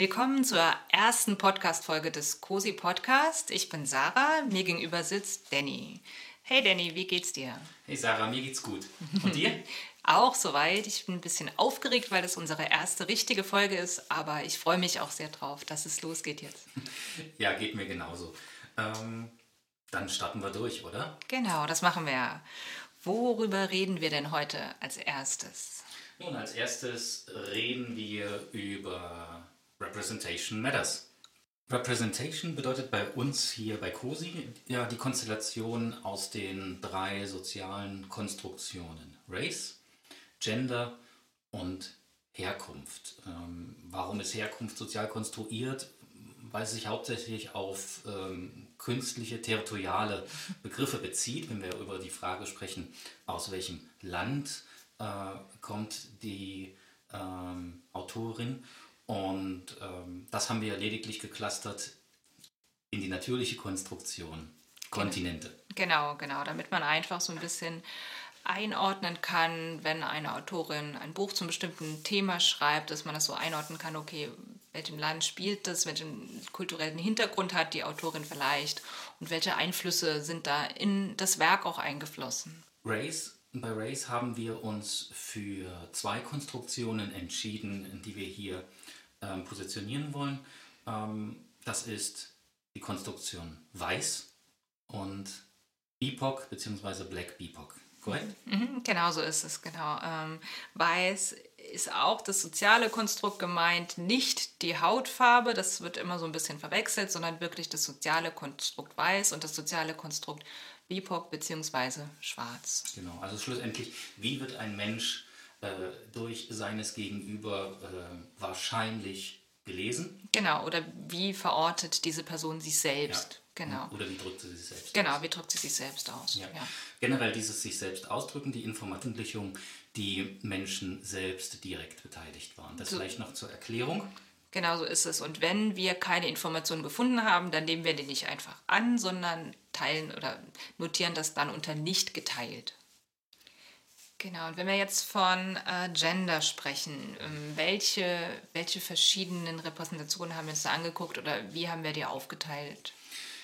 Willkommen zur ersten Podcast-Folge des COSI Podcast. Ich bin Sarah, mir gegenüber sitzt Danny. Hey Danny, wie geht's dir? Hey Sarah, mir geht's gut. Und dir? auch soweit. Ich bin ein bisschen aufgeregt, weil das unsere erste richtige Folge ist, aber ich freue mich auch sehr drauf, dass es losgeht jetzt. Ja, geht mir genauso. Ähm, dann starten wir durch, oder? Genau, das machen wir. Worüber reden wir denn heute als erstes? Nun, als erstes reden wir über Representation Matters. Representation bedeutet bei uns hier bei COSI ja die Konstellation aus den drei sozialen Konstruktionen. Race, Gender und Herkunft. Ähm, warum ist Herkunft sozial konstruiert? Weil es sich hauptsächlich auf ähm, künstliche, territoriale Begriffe bezieht, wenn wir über die Frage sprechen, aus welchem Land äh, kommt die ähm, Autorin. Und ähm, das haben wir lediglich geclustert in die natürliche Konstruktion, Kontinente. Genau, genau, damit man einfach so ein bisschen einordnen kann, wenn eine Autorin ein Buch zum bestimmten Thema schreibt, dass man das so einordnen kann, okay, welchem Land spielt das, welchen kulturellen Hintergrund hat die Autorin vielleicht und welche Einflüsse sind da in das Werk auch eingeflossen. Race, bei Race haben wir uns für zwei Konstruktionen entschieden, die wir hier ähm, positionieren wollen. Ähm, das ist die Konstruktion Weiß und BIPOC bzw. Black BIPOC. Korrekt? Mhm, genau so ist es, genau. Ähm, weiß ist auch das soziale Konstrukt gemeint, nicht die Hautfarbe, das wird immer so ein bisschen verwechselt, sondern wirklich das soziale Konstrukt weiß und das soziale Konstrukt BIPOC bzw. schwarz. Genau, also schlussendlich, wie wird ein Mensch äh, durch seines Gegenüber äh, wahrscheinlich gelesen? Genau, oder wie verortet diese Person sich selbst? Ja. Genau. Oder wie drückt sie sich selbst Genau, aus? wie drückt sie sich selbst aus. Ja. ja. Generell dieses sich selbst ausdrücken, die Veröffentlichung, die Menschen selbst direkt beteiligt waren. Das so. vielleicht noch zur Erklärung. Genau so ist es. Und wenn wir keine Informationen gefunden haben, dann nehmen wir die nicht einfach an, sondern teilen oder notieren das dann unter nicht geteilt. Genau, und wenn wir jetzt von äh, Gender sprechen, ähm, welche, welche verschiedenen Repräsentationen haben wir uns da angeguckt oder wie haben wir die aufgeteilt?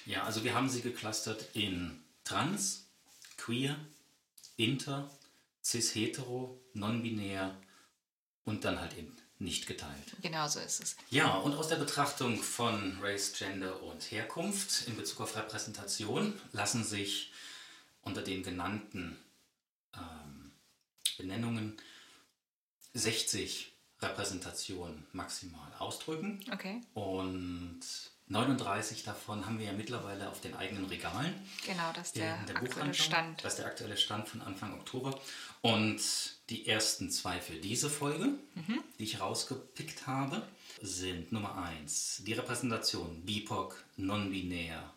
Ja, also wir haben sie geclustert in Trans, Queer, Inter, Cis-Hetero, Non-Binär und dann halt eben nicht geteilt. Genau so ist es. Ja, und aus der Betrachtung von Race, Gender und Herkunft in Bezug auf Repräsentation lassen sich unter den genannten ähm, Benennungen 60 Repräsentationen maximal ausdrücken. Okay. Und 39 davon haben wir ja mittlerweile auf den eigenen Regalen. Genau, das ist der, der aktuelle Stand. Das ist der aktuelle Stand von Anfang Oktober. Und die ersten zwei für diese Folge, mhm. die ich rausgepickt habe, sind Nummer 1 die Repräsentation BIPOC non-binär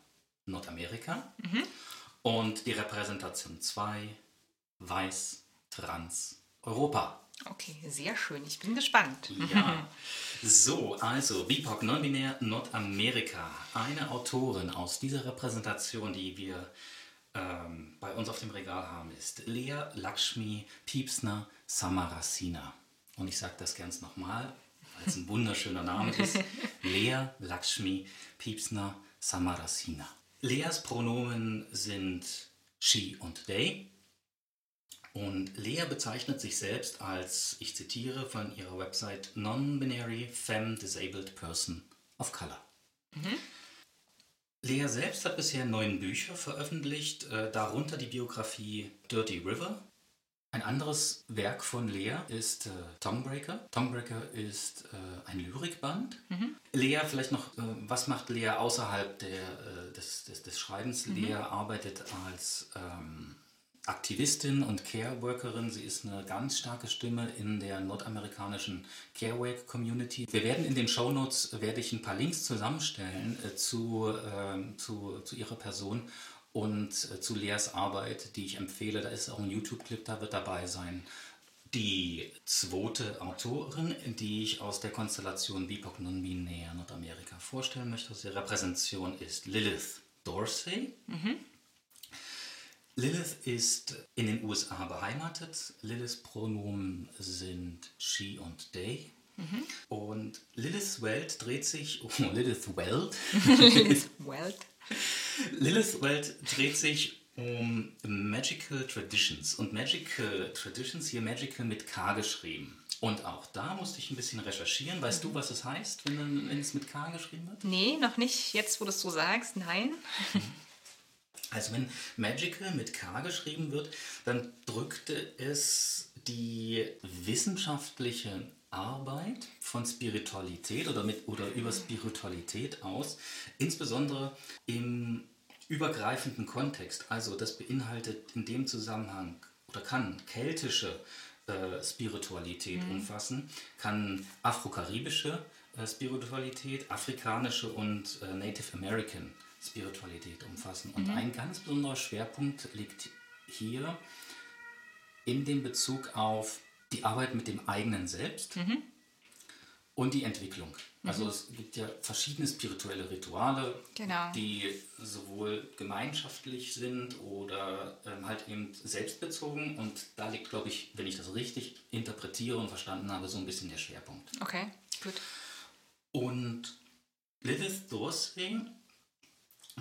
Nordamerika mhm. und die Repräsentation 2 weiß trans Europa. Okay, sehr schön. Ich bin gespannt. Ja. So, also BIPOC non-binär Nordamerika. Eine Autorin aus dieser Repräsentation, die wir ähm, bei uns auf dem Regal haben, ist Lea Lakshmi Piepsner Samarasina. Und ich sage das ganz nochmal, weil es ein wunderschöner Name ist. Lea Lakshmi Piepsner Samarasina. Leas Pronomen sind she und they. Und Lea bezeichnet sich selbst als, ich zitiere von ihrer Website, Non-Binary Femme Disabled Person of Color. Mhm. Lea selbst hat bisher neun Bücher veröffentlicht, äh, darunter die Biografie Dirty River. Ein anderes Werk von Lea ist äh, Tonguebreaker. Tonguebreaker ist äh, ein Lyrikband. Mhm. Lea, vielleicht noch, äh, was macht Lea außerhalb der, äh, des, des, des, Schreibens? Mhm. Lea arbeitet als ähm, Aktivistin und Care-Workerin. Sie ist eine ganz starke Stimme in der nordamerikanischen Care-Work-Community. Wir werden in den Show Notes werde ich ein paar Links zusammenstellen äh, zu, äh, zu, zu ihrer Person und äh, zu Leas Arbeit, die ich empfehle. Da ist auch ein YouTube-Clip, da wird dabei sein. Die zweite Autorin, die ich aus der Konstellation BIPOC Non-Binär Nordamerika vorstellen möchte, aus der Repräsentation ist Lilith Dorsey. Mhm. Lilith ist in den USA beheimatet. Liliths Pronomen sind she und they. Mhm. Und Lilith Welt dreht sich, oh, Lilith Welt? Lilith Welt. Lilith Welt dreht sich um Magical Traditions. Und Magical Traditions, hier Magical mit K geschrieben. Und auch da musste ich ein bisschen recherchieren. Weißt mhm. du, was es heißt, wenn, wenn, es mit K geschrieben wird? Nee, noch nicht. Jetzt, wo du es so sagst, nein. Also wenn Magical mit K geschrieben wird, dann drückte es die wissenschaftliche Arbeit von Spiritualität oder, mit, oder über Spiritualität aus, insbesondere im übergreifenden Kontext. Also das beinhaltet in dem Zusammenhang oder kann keltische äh, Spiritualität mhm. umfassen, kann afrokaribische äh, Spiritualität, afrikanische und äh, Native American Spiritualität umfassen. Und mhm. ein ganz besonderer Schwerpunkt liegt hier in dem Bezug auf die Arbeit mit dem eigenen Selbst mhm. und die Entwicklung. Also mhm. es gibt ja verschiedene spirituelle Rituale, genau. die sowohl gemeinschaftlich sind oder ähm, halt eben selbstbezogen. Und da liegt, glaube ich, wenn ich das richtig interpretiere und verstanden habe, so ein bisschen der Schwerpunkt. Okay, gut. Und Lilith Dorsey,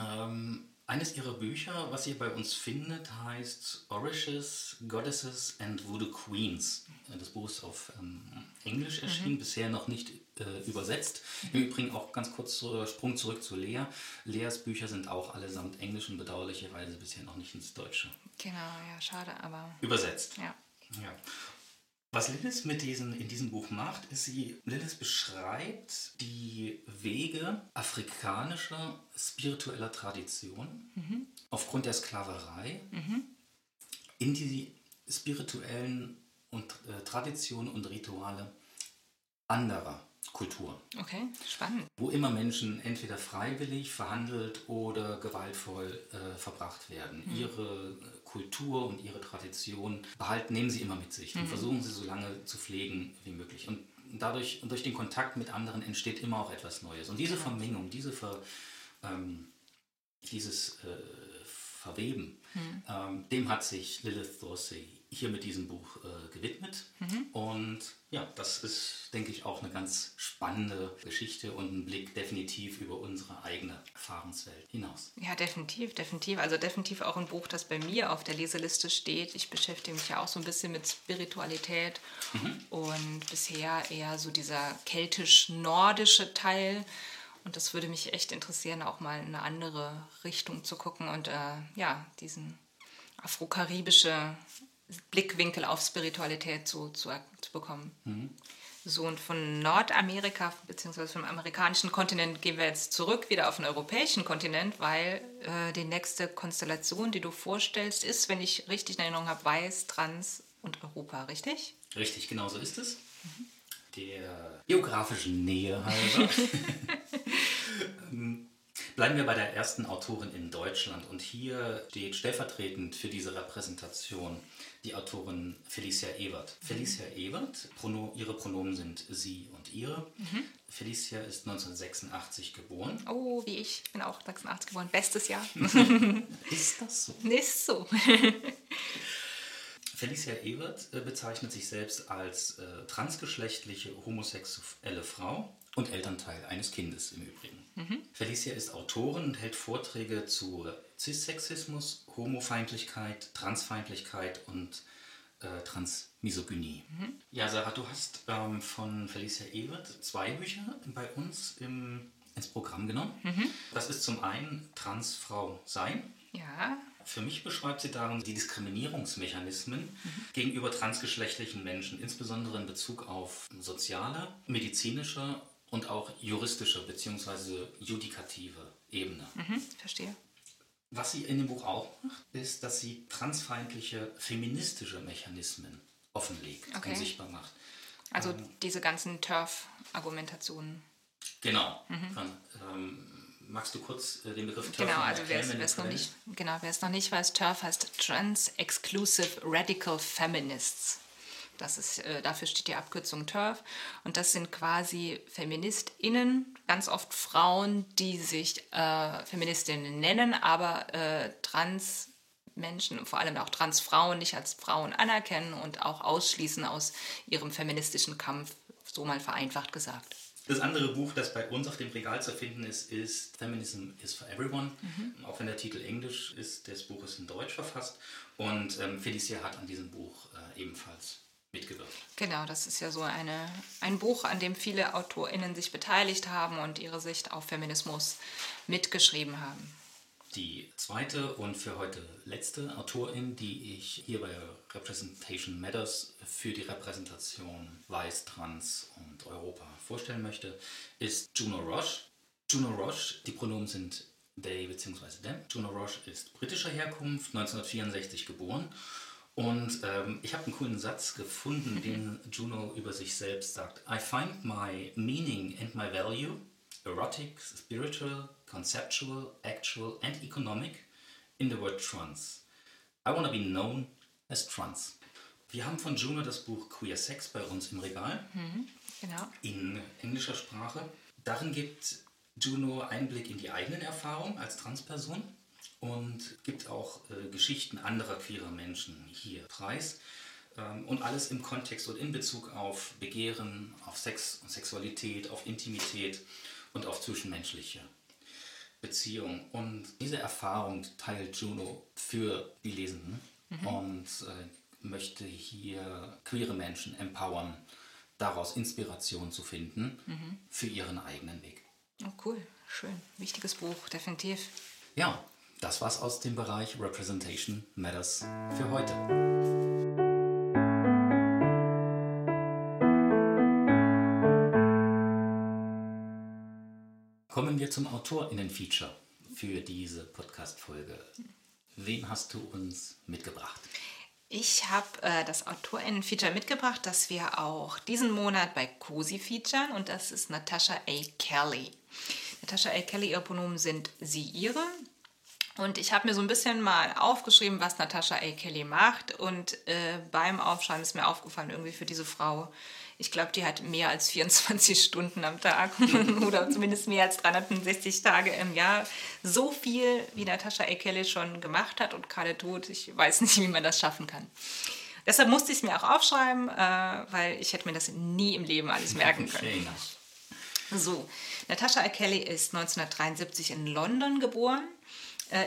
ähm, eines ihrer Bücher, was ihr bei uns findet, heißt Orishes, Goddesses and Voodoo Queens. Das Buch ist auf ähm, Englisch erschienen, mhm. bisher noch nicht äh, übersetzt. Im Übrigen auch ganz kurz äh, Sprung zurück zu Lea. Leas Bücher sind auch allesamt englisch und bedauerlicherweise bisher noch nicht ins Deutsche. Genau, ja, schade, aber. Übersetzt. Ja. ja. Was Lilith mit diesen, in diesem Buch macht, ist, sie Lilith beschreibt die Wege afrikanischer spiritueller Tradition mhm. aufgrund der Sklaverei mhm. in die spirituellen und äh, Traditionen und Rituale anderer Kultur. Okay, spannend. Wo immer Menschen entweder freiwillig verhandelt oder gewaltvoll äh, verbracht werden. Mhm. Ihre Kultur und ihre Tradition behalten, nehmen sie immer mit sich mhm. und versuchen sie so lange zu pflegen wie möglich. Und dadurch und durch den Kontakt mit anderen entsteht immer auch etwas Neues. Und diese. Vermengung, diese Ver, ähm, dieses äh, Verweben, mhm. ähm, dem hat sich Lilith Dorsey hier mit diesem Buch äh, gewidmet. Mhm. Und ja, das ist, denke ich, auch eine ganz spannende Geschichte und ein Blick definitiv über unsere eigene Erfahrungswelt hinaus. Ja, definitiv, definitiv. Also definitiv auch ein Buch, das bei mir auf der Leseliste steht. Ich beschäftige mich ja auch so ein bisschen mit Spiritualität mhm. und bisher eher so dieser keltisch-nordische Teil. Und das würde mich echt interessieren, auch mal in eine andere Richtung zu gucken und äh, ja, diesen afro-karibische Blickwinkel auf Spiritualität zu, zu, zu bekommen. Mhm. So, und von Nordamerika bzw. vom amerikanischen Kontinent gehen wir jetzt zurück wieder auf den europäischen Kontinent, weil äh, die nächste Konstellation, die du vorstellst, ist, wenn ich richtig in Erinnerung habe, Weiß, Trans und Europa, richtig? Richtig, genau so ist es. Mhm. Der geografischen Nähe halber. Ähm, Bleiben wir bei der ersten Autorin in Deutschland und hier steht stellvertretend für diese Repräsentation die Autorin Felicia Ebert. Mhm. Felicia Ebert, Prono, ihre Pronomen sind sie und ihre. Mhm. Felicia ist 1986 geboren. Oh, wie ich. Ich bin auch 86 geboren. Bestes Jahr. ist das so? Ist so. Felicia Ebert äh, bezeichnet sich selbst als äh, transgeschlechtliche homosexuelle Frau und Elternteil eines Kindes im Übrigen. Mhm. Felicia ist Autorin und hält Vorträge zu Cissexismus, Homofeindlichkeit, Transfeindlichkeit und äh, Transmisogynie. Mhm. Ja, Sarah, du hast ähm, von Felicia Ebert zwei Bücher bei uns im, ins Programm genommen. Mhm. Das ist zum einen Transfrau sein. Ja. Für mich beschreibt sie darin die Diskriminierungsmechanismen mhm. gegenüber transgeschlechtlichen Menschen, insbesondere in Bezug auf soziale, medizinische und auch juristische bzw. judikative Ebene. Mhm, verstehe. Was sie in dem Buch auch macht, ist, dass sie transfeindliche feministische Mechanismen offenlegt okay. und sichtbar macht. Also ähm, diese ganzen TERF-Argumentationen. Genau. Mhm. Von, ähm, magst du kurz äh, den Begriff TERF Genau, also wer es noch nicht, genau, wer es noch nicht weiß, TERF heißt Trans-Exclusive Radical Feminists. Das ist, äh, dafür steht die Abkürzung TERF. Und das sind quasi FeministInnen, ganz oft Frauen, die sich äh, Feministinnen nennen, aber äh, trans Menschen, vor allem auch Transfrauen, nicht als Frauen anerkennen und auch ausschließen aus ihrem feministischen Kampf so mal vereinfacht gesagt. Das andere Buch, das bei uns auf dem Regal zu finden ist, ist Feminism is for Everyone. Mhm. Auch wenn der Titel englisch ist, das Buch ist in Deutsch verfasst. Und ähm, Felicia hat an diesem Buch äh, ebenfalls mitgewirkt. Genau, das ist ja so eine, ein Buch, an dem viele AutorInnen sich beteiligt haben und ihre Sicht auf Feminismus mitgeschrieben haben. Die zweite und für heute letzte Autorin, die ich hier bei Representation Matters für die Repräsentation Weiß, Trans und Europa vorstellen möchte, ist Juno Roche. Juno Roche, die Pronomen sind they bzw. them. Juno Roche ist britischer Herkunft, 1964 geboren. Und ähm, ich habe einen coolen Satz gefunden, mhm. den Juno über sich selbst sagt. I find my meaning and my value, erotic, spiritual, conceptual, actual and economic, in the word trans. I want to be known as trans. Wir haben von Juno das Buch Queer Sex bei uns im Regal. Mhm. Genau. In englischer Sprache. Darin gibt Juno Einblick in die eigenen Erfahrungen als Transperson und gibt auch äh, Geschichten anderer queerer Menschen hier preis. Ähm, und alles im Kontext und in Bezug auf Begehren, auf Sex und Sexualität, auf Intimität und auf zwischenmenschliche Beziehungen. Und diese Erfahrung teilt Juno für die Lesenden mhm. und äh, möchte hier queere Menschen empowern, daraus Inspiration zu finden mhm. für ihren eigenen Weg. Oh, cool, schön. Wichtiges Buch, definitiv. Ja, das war's aus dem Bereich Representation Matters für heute. Kommen wir zum AutorInnen-Feature für diese Podcast-Folge. Wen hast du uns mitgebracht? Ich habe äh, das AutorInnen-Feature mitgebracht, das wir auch diesen Monat bei COSI featuren und das ist Natasha A. Kelly. Natasha A. Kelly, ihre Pronomen sind sie, ihre. Und ich habe mir so ein bisschen mal aufgeschrieben, was Natasha A. Kelly macht. Und äh, beim Aufschreiben ist mir aufgefallen, irgendwie für diese Frau ich glaube, die hat mehr als 24 Stunden am Tag oder zumindest mehr als 365 Tage im Jahr. So viel, wie Natascha Ekele schon gemacht hat und gerade tot. Ich weiß nicht, wie man das schaffen kann. Deshalb musste ich es mir auch aufschreiben, äh, weil ich hätte mir das nie im Leben alles merken können. So, Natascha Kelly ist 1973 in London geboren,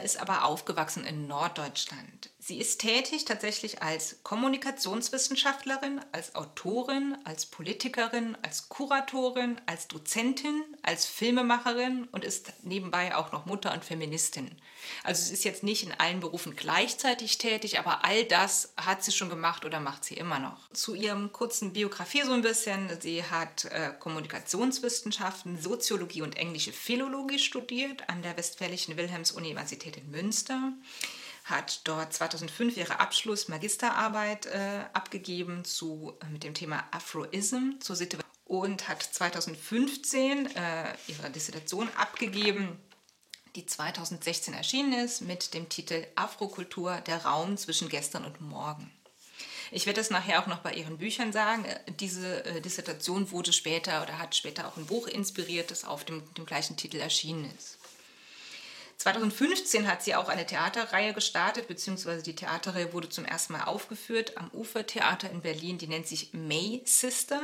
ist aber aufgewachsen in Norddeutschland. Sie ist tätig tatsächlich als Kommunikationswissenschaftlerin, als Autorin, als Politikerin, als Kuratorin, als Dozentin, als Filmemacherin und ist nebenbei auch noch Mutter und Feministin. Also sie ist jetzt nicht in allen Berufen gleichzeitig tätig, aber all das hat sie schon gemacht oder macht sie immer noch. Zu ihrem kurzen Biografie so ein bisschen. Sie hat äh, Kommunikationswissenschaften, Soziologie und englische Philologie studiert an der Westfälischen Wilhelms-Universität in Münster hat dort 2005 ihre Abschluss-Magisterarbeit äh, abgegeben zu, äh, mit dem Thema Afroism zur Situation und hat 2015 äh, ihre Dissertation abgegeben, die 2016 erschienen ist mit dem Titel Afrokultur, der Raum zwischen gestern und morgen. Ich werde das nachher auch noch bei Ihren Büchern sagen. Äh, diese äh, Dissertation wurde später oder hat später auch ein Buch inspiriert, das auf dem, dem gleichen Titel erschienen ist. 2015 hat sie auch eine Theaterreihe gestartet, beziehungsweise die Theaterreihe wurde zum ersten Mal aufgeführt am Ufertheater in Berlin. Die nennt sich May Sister.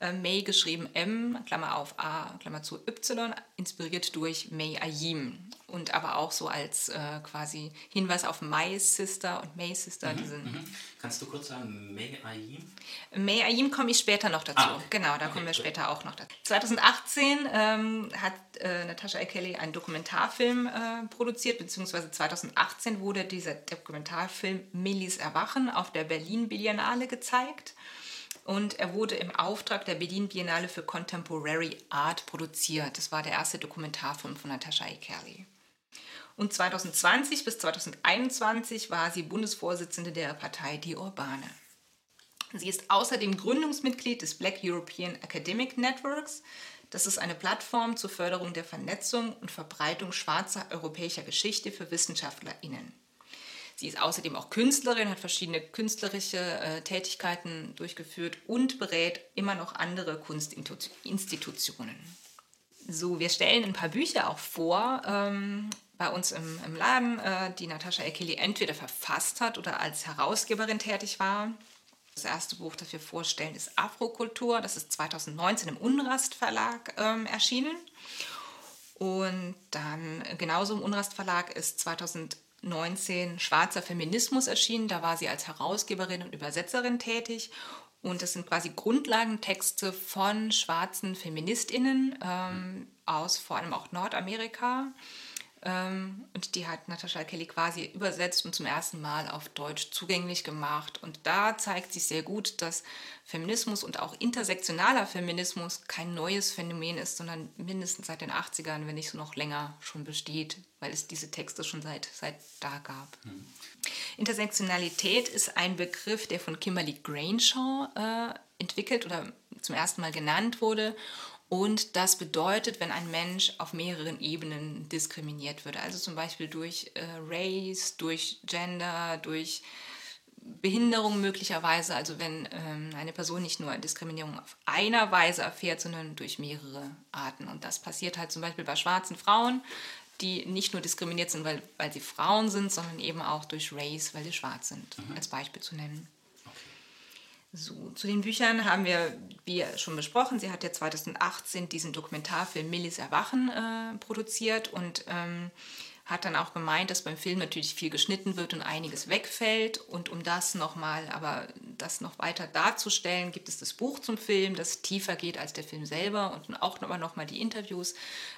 Äh, May geschrieben M, Klammer auf A, Klammer zu Y, inspiriert durch May Ayim. Und aber auch so als äh, quasi Hinweis auf My Sister und May Sister. Mhm, mhm. Kannst du kurz sagen, May Ayim? May Ayim komme ich später noch dazu. Ah, okay. Genau, da okay, kommen wir später auch noch dazu. 2018 ähm, hat äh, Natasha A. Kelly einen Dokumentarfilm äh, produziert, beziehungsweise 2018 wurde dieser Dokumentarfilm Millis Erwachen auf der Berlin Biennale gezeigt. Und er wurde im Auftrag der Berlin Biennale für Contemporary Art produziert. Das war der erste Dokumentarfilm von Natasha A. Kelly. Und 2020 bis 2021 war sie Bundesvorsitzende der Partei Die Urbane. Sie ist außerdem Gründungsmitglied des Black European Academic Networks. Das ist eine Plattform zur Förderung der Vernetzung und Verbreitung schwarzer europäischer Geschichte für WissenschaftlerInnen. Sie ist außerdem auch Künstlerin, hat verschiedene künstlerische äh, Tätigkeiten durchgeführt und berät immer noch andere Kunstinstitutionen. So, wir stellen ein paar Bücher auch vor ähm, bei uns im, im Laden, äh, die Natascha Ekeli entweder verfasst hat oder als Herausgeberin tätig war. Das erste Buch, das wir vorstellen, ist Afrokultur. Das ist 2019 im Unrast Verlag ähm, erschienen. Und dann genauso im Unrast Verlag ist 2019 Schwarzer Feminismus erschienen. Da war sie als Herausgeberin und Übersetzerin tätig. Und das sind quasi Grundlagentexte von schwarzen Feministinnen ähm, aus vor allem auch Nordamerika. Ähm, und die hat Natascha Kelly quasi übersetzt und zum ersten Mal auf Deutsch zugänglich gemacht. Und da zeigt sich sehr gut, dass Feminismus und auch intersektionaler Feminismus kein neues Phänomen ist, sondern mindestens seit den 80ern, wenn nicht so noch länger schon besteht, weil es diese Texte schon seit, seit da gab. Mhm. Intersektionalität ist ein Begriff, der von Kimberly Grainshaw äh, entwickelt oder zum ersten Mal genannt wurde und das bedeutet, wenn ein Mensch auf mehreren Ebenen diskriminiert wird, also zum Beispiel durch äh, Race, durch Gender, durch Behinderung möglicherweise, also wenn ähm, eine Person nicht nur Diskriminierung auf einer Weise erfährt, sondern durch mehrere Arten. Und das passiert halt zum Beispiel bei schwarzen Frauen, die nicht nur diskriminiert sind, weil, weil sie Frauen sind, sondern eben auch durch Race, weil sie schwarz sind, mhm. als Beispiel zu nennen. So, zu den Büchern haben wir, wie schon besprochen, sie hat ja 2018 diesen Dokumentarfilm Millis Erwachen äh, produziert und ähm, hat dann auch gemeint, dass beim Film natürlich viel geschnitten wird und einiges wegfällt. Und um das nochmal, aber das noch weiter darzustellen, gibt es das Buch zum Film, das tiefer geht als der Film selber und auch aber nochmal die Interviews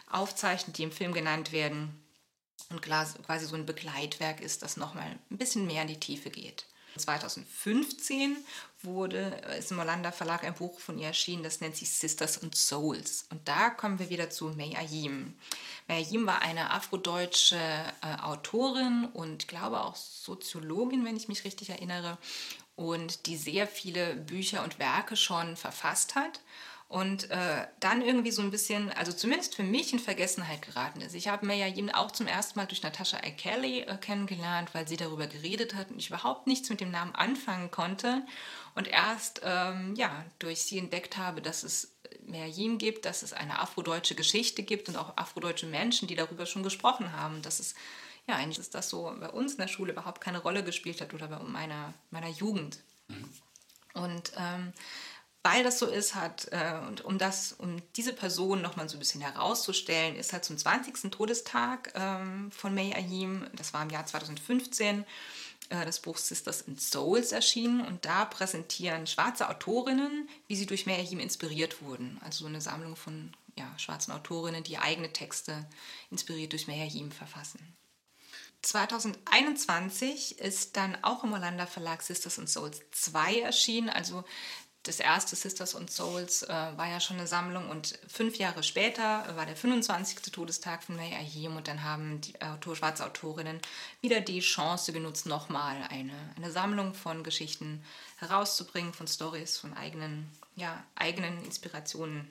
aufzeichnet, die im Film genannt werden. Und quasi so ein Begleitwerk ist, das nochmal ein bisschen mehr in die Tiefe geht. 2015 wurde, ist im Hollander Verlag ein Buch von ihr erschienen, das nennt sich Sisters and Souls. Und da kommen wir wieder zu May Ayim. May Ayim war eine afrodeutsche äh, Autorin und glaube auch Soziologin, wenn ich mich richtig erinnere, und die sehr viele Bücher und Werke schon verfasst hat und äh, dann irgendwie so ein bisschen, also zumindest für mich in Vergessenheit geraten ist. Ich habe Maya Yim auch zum ersten Mal durch Natasha I. Kelly äh, kennengelernt, weil sie darüber geredet hat und ich überhaupt nichts mit dem Namen anfangen konnte und erst ähm, ja, durch sie entdeckt habe, dass es Maya Yim gibt, dass es eine afrodeutsche Geschichte gibt und auch afrodeutsche Menschen, die darüber schon gesprochen haben, dass es ja, eigentlich ist das so bei uns in der Schule überhaupt keine Rolle gespielt hat oder bei meiner, meiner Jugend. Mhm. Und ähm, weil das so ist, hat, äh, und um das, um diese Person nochmal so ein bisschen herauszustellen, ist halt zum 20. Todestag ähm, von May Ayim, das war im Jahr 2015, äh, das Buch Sisters in Souls erschienen und da präsentieren schwarze Autorinnen, wie sie durch May Ayim inspiriert wurden. Also so eine Sammlung von ja, schwarzen Autorinnen, die eigene Texte inspiriert durch May Ayim verfassen. 2021 ist dann auch im Hollander Verlag Sisters and Souls 2 erschienen. Also das erste Sisters and Souls äh, war ja schon eine Sammlung und fünf Jahre später war der 25. Todestag von May Ahim und dann haben die Autor, schwarze Autorinnen wieder die Chance genutzt, nochmal eine, eine Sammlung von Geschichten herauszubringen, von Stories, von eigenen, ja, eigenen Inspirationen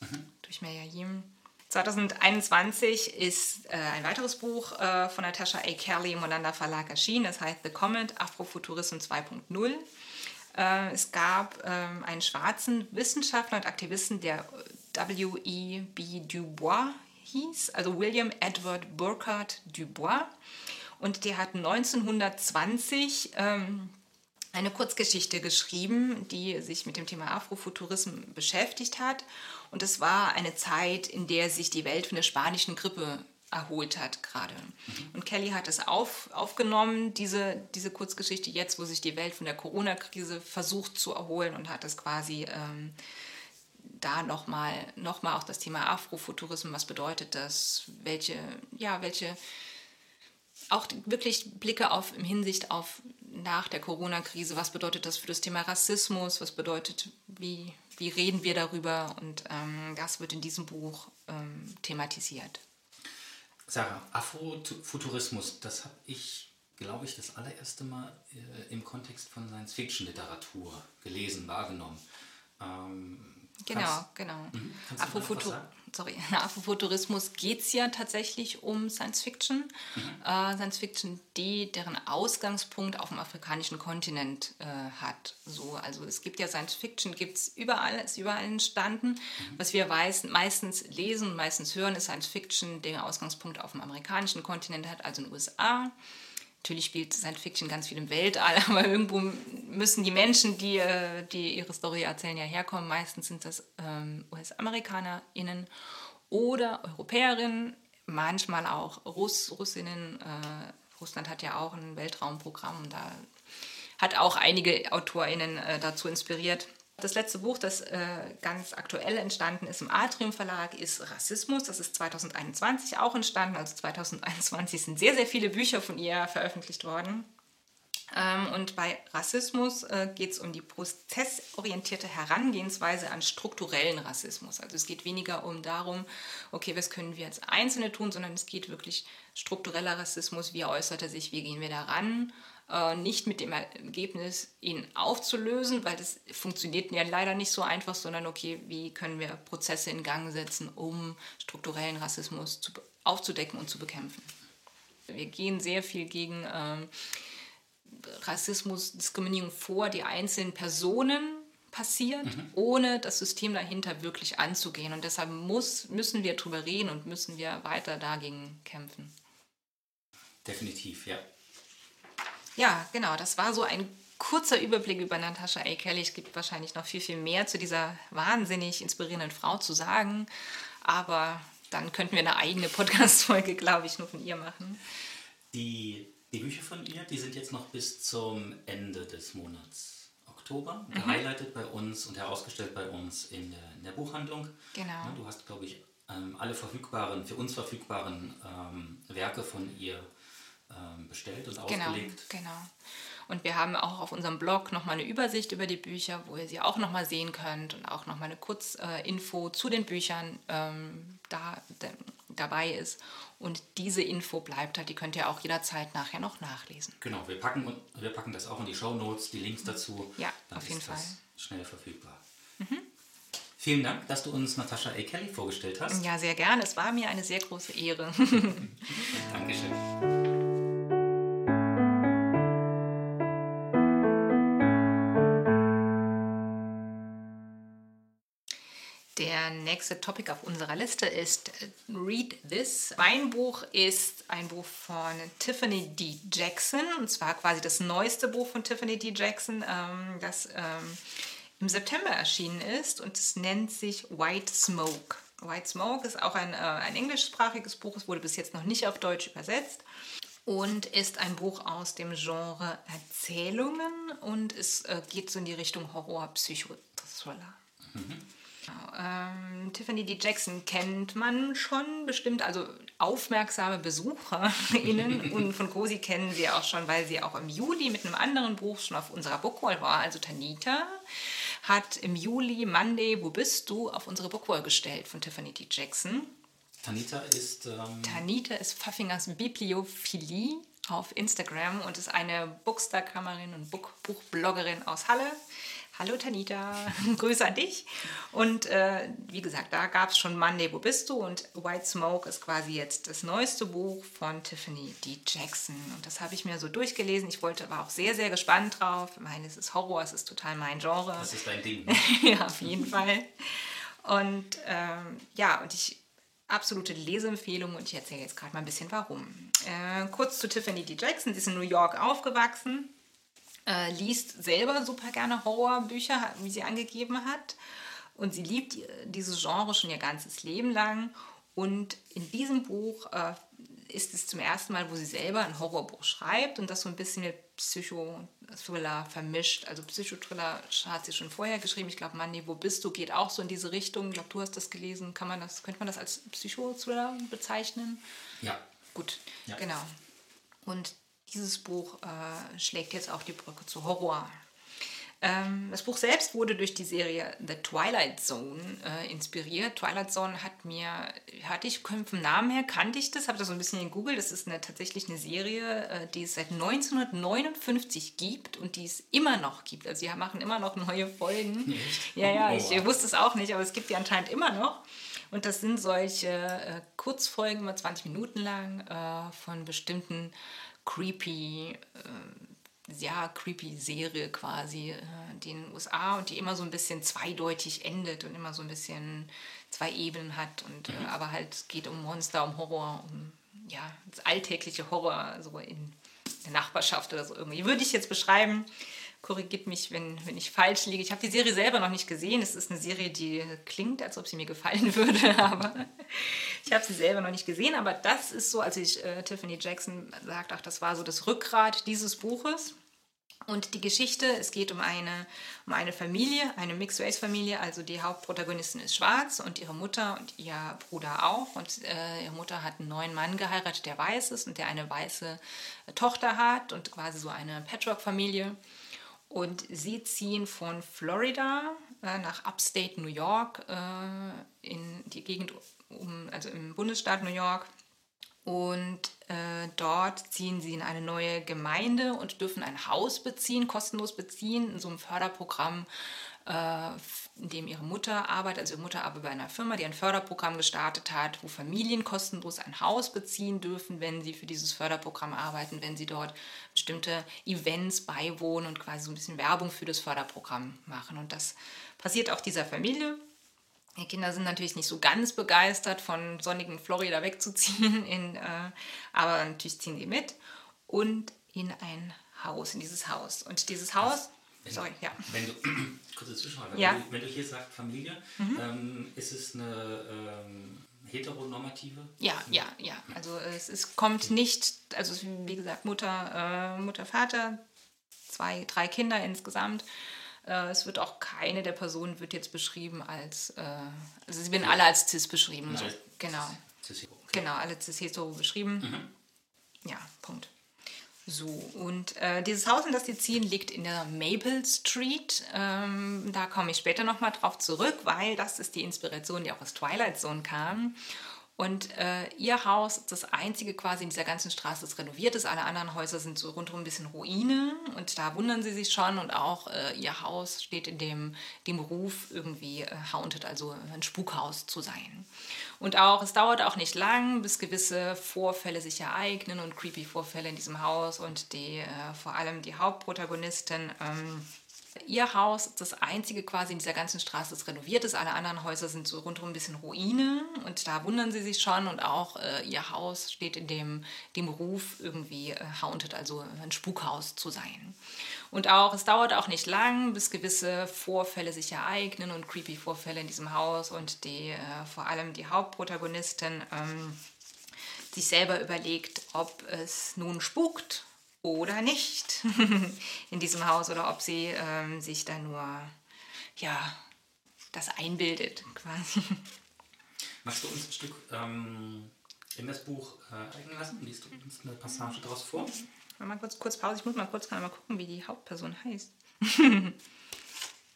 mhm. durch May Ahim. 2021 ist äh, ein weiteres Buch äh, von Natasha A. Kelly im Molander Verlag erschienen, das heißt The Comment Afrofuturism 2.0. Äh, es gab ähm, einen schwarzen Wissenschaftler und Aktivisten, der W.E.B. Dubois hieß, also William Edward Burkhardt Dubois. Und der hat 1920 ähm, eine Kurzgeschichte geschrieben, die sich mit dem Thema Afrofuturismus beschäftigt hat. Und es war eine Zeit, in der sich die Welt von der spanischen Grippe erholt hat gerade. Und Kelly hat es auf, aufgenommen, diese, diese Kurzgeschichte jetzt, wo sich die Welt von der Corona-Krise versucht zu erholen und hat es quasi ähm, da nochmal noch mal auch das Thema Afrofuturismus, was bedeutet das, welche, ja, welche auch wirklich Blicke auf im Hinsicht auf nach der Corona-Krise, was bedeutet das für das Thema Rassismus, was bedeutet, wie, wie reden wir darüber und ähm, das wird in diesem Buch ähm, thematisiert. Sarah, Afrofuturismus, das habe ich, glaube ich, das allererste Mal äh, im Kontext von Science-Fiction-Literatur gelesen, wahrgenommen. Ähm, genau, kannst, genau. Mhm, Afrofutur sorry, Afrofuturismus geht es ja tatsächlich um Science Fiction. Mhm. Äh, Science Fiction, die deren Ausgangspunkt auf dem afrikanischen Kontinent äh, hat. So, also es gibt ja Science Fiction, gibt es überall, ist überall entstanden. Mhm. Was wir weiß, meistens lesen und meistens hören, ist Science Fiction, der Ausgangspunkt auf dem amerikanischen Kontinent hat, also in den USA. Natürlich spielt Science Fiction ganz viel im Weltall, aber irgendwo müssen die Menschen, die, äh, die ihre Story erzählen, ja herkommen. Meistens sind das ähm, US-AmerikanerInnen oder Europäerinnen, manchmal auch Russ, Russinnen. Äh, Russland hat ja auch ein Weltraumprogramm und da hat auch einige AutorInnen äh, dazu inspiriert. Das letzte Buch, das äh, ganz aktuell entstanden ist im Atrium Verlag, ist Rassismus. Das ist 2021 auch entstanden. Also 2021 sind sehr, sehr viele Bücher von ihr veröffentlicht worden. Ähm, und bei Rassismus äh, geht es um die prozessorientierte Herangehensweise an strukturellen Rassismus. Also es geht weniger um darum, okay, was können wir als Einzelne tun, sondern es geht wirklich struktureller Rassismus, wie äußert er sich, wie gehen wir daran äh, nicht mit dem Ergebnis, ihn aufzulösen, weil das funktioniert ja leider nicht so einfach, sondern okay, wie können wir Prozesse in Gang setzen, um strukturellen Rassismus zu, aufzudecken und zu bekämpfen. Wir gehen sehr viel gegen ähm, Rassismus, Diskriminierung vor, die einzelnen Personen passiert, mhm. ohne das System dahinter wirklich anzugehen. Und deshalb muss, müssen wir darüber reden und müssen wir weiter dagegen kämpfen. Definitiv, ja. Ja, genau, das war so ein kurzer Überblick über Natascha A. Kelly. Es gibt wahrscheinlich noch viel, viel mehr zu dieser wahnsinnig inspirierenden Frau zu sagen, aber dann könnten wir eine eigene Podcast-Folge, glaube ich, nur von ihr machen. Die, die Bücher von ihr, die sind jetzt noch bis zum Ende des Monats Oktober mhm. gehighlightet bei uns und herausgestellt bei uns in der, in der Buchhandlung. Genau. Du hast, glaube ich, ähm, alle verfügbaren, für uns verfügbaren ähm, Werke von ihr bestellt und genau, ausgelegt. Genau. Und wir haben auch auf unserem Blog nochmal eine Übersicht über die Bücher, wo ihr sie auch nochmal sehen könnt und auch nochmal eine Kurzinfo zu den Büchern ähm, da, dabei ist. Und diese Info bleibt halt, die könnt ihr auch jederzeit nachher noch nachlesen. Genau, wir packen, wir packen das auch in die Show Notes, die Links dazu. Ja, auf jeden Fall. Schnell verfügbar. Mhm. Vielen Dank, dass du uns Natascha A. Kelly vorgestellt hast. Ja, sehr gerne. Es war mir eine sehr große Ehre. Dankeschön. Nächste Topic auf unserer Liste ist äh, Read This. Mein Buch ist ein Buch von Tiffany D. Jackson und zwar quasi das neueste Buch von Tiffany D. Jackson, ähm, das ähm, im September erschienen ist und es nennt sich White Smoke. White Smoke ist auch ein, äh, ein englischsprachiges Buch, es wurde bis jetzt noch nicht auf Deutsch übersetzt und ist ein Buch aus dem Genre Erzählungen und es äh, geht so in die Richtung Horror-Psychothriller. Mhm. Ähm, Tiffany D. Jackson kennt man schon bestimmt, also aufmerksame BesucherInnen und von Cosi kennen sie auch schon, weil sie auch im Juli mit einem anderen Buch schon auf unserer Bookwall war. Also Tanita hat im Juli Monday, wo bist du, auf unsere Bookwall gestellt von Tiffany D. Jackson. Tanita ist. Ähm Tanita ist Pfaffingers Bibliophilie auf Instagram und ist eine Bookstagramerin und Buchbloggerin aus Halle. Hallo Tanita, Grüße an dich. Und äh, wie gesagt, da gab es schon Monday, wo bist du? Und White Smoke ist quasi jetzt das neueste Buch von Tiffany D. Jackson. Und das habe ich mir so durchgelesen. Ich wollte, war auch sehr, sehr gespannt drauf. Ich meine, es ist Horror, es ist total mein Genre. Das ist dein Ding. ja, auf jeden Fall. Und ähm, ja, und ich absolute Leseempfehlung und ich erzähle jetzt gerade mal ein bisschen warum. Äh, kurz zu Tiffany D. Jackson. Sie ist in New York aufgewachsen äh, liest selber super gerne Horrorbücher, wie sie angegeben hat. Und sie liebt dieses Genre schon ihr ganzes Leben lang. Und in diesem Buch äh, ist es zum ersten Mal, wo sie selber ein Horrorbuch schreibt und das so ein bisschen mit Psychothriller vermischt. Also Psychothriller hat sie schon vorher geschrieben. Ich glaube, Manni, wo bist du? geht auch so in diese Richtung. Ich glaube, du hast das gelesen. Kann man das, könnte man das als Psychothriller bezeichnen? Ja. Gut, ja. genau. Und dieses Buch äh, schlägt jetzt auch die Brücke zu Horror. Ähm, das Buch selbst wurde durch die Serie The Twilight Zone äh, inspiriert. Twilight Zone hat mir, hatte ich vom Namen her, kannte ich das, habe das so ein bisschen in Google. Das ist eine, tatsächlich eine Serie, äh, die es seit 1959 gibt und die es immer noch gibt. Also sie machen immer noch neue Folgen. Echt? Ja, ja, ich oh, wusste es auch nicht, aber es gibt die anscheinend immer noch. Und das sind solche äh, Kurzfolgen, mal 20 Minuten lang, äh, von bestimmten creepy, äh, ja, creepy Serie quasi, äh, die in den USA und die immer so ein bisschen zweideutig endet und immer so ein bisschen zwei Ebenen hat und äh, mhm. aber halt geht um Monster, um Horror, um ja, das alltägliche Horror so in der Nachbarschaft oder so irgendwie. Würde ich jetzt beschreiben. Korrigiert mich, wenn, wenn ich falsch liege. Ich habe die Serie selber noch nicht gesehen. Es ist eine Serie, die klingt, als ob sie mir gefallen würde, aber ich habe sie selber noch nicht gesehen. Aber das ist so, als ich äh, Tiffany Jackson sagt, ach, das war so das Rückgrat dieses Buches. Und die Geschichte, es geht um eine, um eine Familie, eine Mixed-Race-Familie. Also die Hauptprotagonistin ist schwarz und ihre Mutter und ihr Bruder auch. Und äh, ihre Mutter hat einen neuen Mann geheiratet, der weiß ist und der eine weiße Tochter hat und quasi so eine Patchwork-Familie. Und sie ziehen von Florida äh, nach Upstate New York äh, in die Gegend, um, also im Bundesstaat New York. Und äh, dort ziehen sie in eine neue Gemeinde und dürfen ein Haus beziehen, kostenlos beziehen, in so einem Förderprogramm, in dem ihre Mutter arbeitet. Also ihre Mutter arbeitet bei einer Firma, die ein Förderprogramm gestartet hat, wo Familien kostenlos ein Haus beziehen dürfen, wenn sie für dieses Förderprogramm arbeiten, wenn sie dort bestimmte Events beiwohnen und quasi so ein bisschen Werbung für das Förderprogramm machen. Und das passiert auch dieser Familie. Die Kinder sind natürlich nicht so ganz begeistert, von sonnigen Florida wegzuziehen, in, äh, aber natürlich ziehen die mit und in ein Haus, in dieses Haus. Und dieses Haus, sorry, ja. Wenn du, kurze Zwischenfrage, Ja. wenn, du, wenn du hier sagst Familie, ähm, ist es eine ähm, heteronormative? Ja, ja, ja. Also es, es kommt nicht, also wie gesagt, Mutter, äh, Mutter, Vater, zwei, drei Kinder insgesamt. Äh, es wird auch keine der Personen wird jetzt beschrieben als, äh, also sie werden alle als cis beschrieben. So. Nein. Genau. Ist- okay. Genau, alle cis hetero beschrieben. Ja, Punkt. So, und äh, dieses Haus, in das sie ziehen, liegt in der Maple Street. Ähm, da komme ich später nochmal drauf zurück, weil das ist die Inspiration, die auch aus Twilight Zone kam. Und äh, ihr Haus ist das einzige quasi in dieser ganzen Straße, das renoviert ist. Alle anderen Häuser sind so rundherum ein bisschen Ruine. Und da wundern sie sich schon. Und auch äh, ihr Haus steht in dem, dem Ruf, irgendwie äh, haunted, also ein Spukhaus zu sein. Und auch, es dauert auch nicht lang, bis gewisse Vorfälle sich ereignen und creepy Vorfälle in diesem Haus. Und die, äh, vor allem die Hauptprotagonistin, ähm, Ihr Haus ist das einzige quasi in dieser ganzen Straße, das renoviert ist. Alle anderen Häuser sind so rundherum ein bisschen Ruine und da wundern sie sich schon. Und auch äh, ihr Haus steht in dem, dem Ruf, irgendwie äh, haunted, also ein Spukhaus zu sein. Und auch, es dauert auch nicht lang, bis gewisse Vorfälle sich ereignen und creepy Vorfälle in diesem Haus und die, äh, vor allem die Hauptprotagonistin ähm, sich selber überlegt, ob es nun spukt oder nicht in diesem Haus oder ob sie ähm, sich da nur ja das einbildet quasi. Magst du uns ein Stück ähm, in das Buch äh, eigen lassen? Liest du uns eine Passage daraus vor? Mal kurz, kurz Pause. Ich muss mal kurz mal gucken, wie die Hauptperson heißt.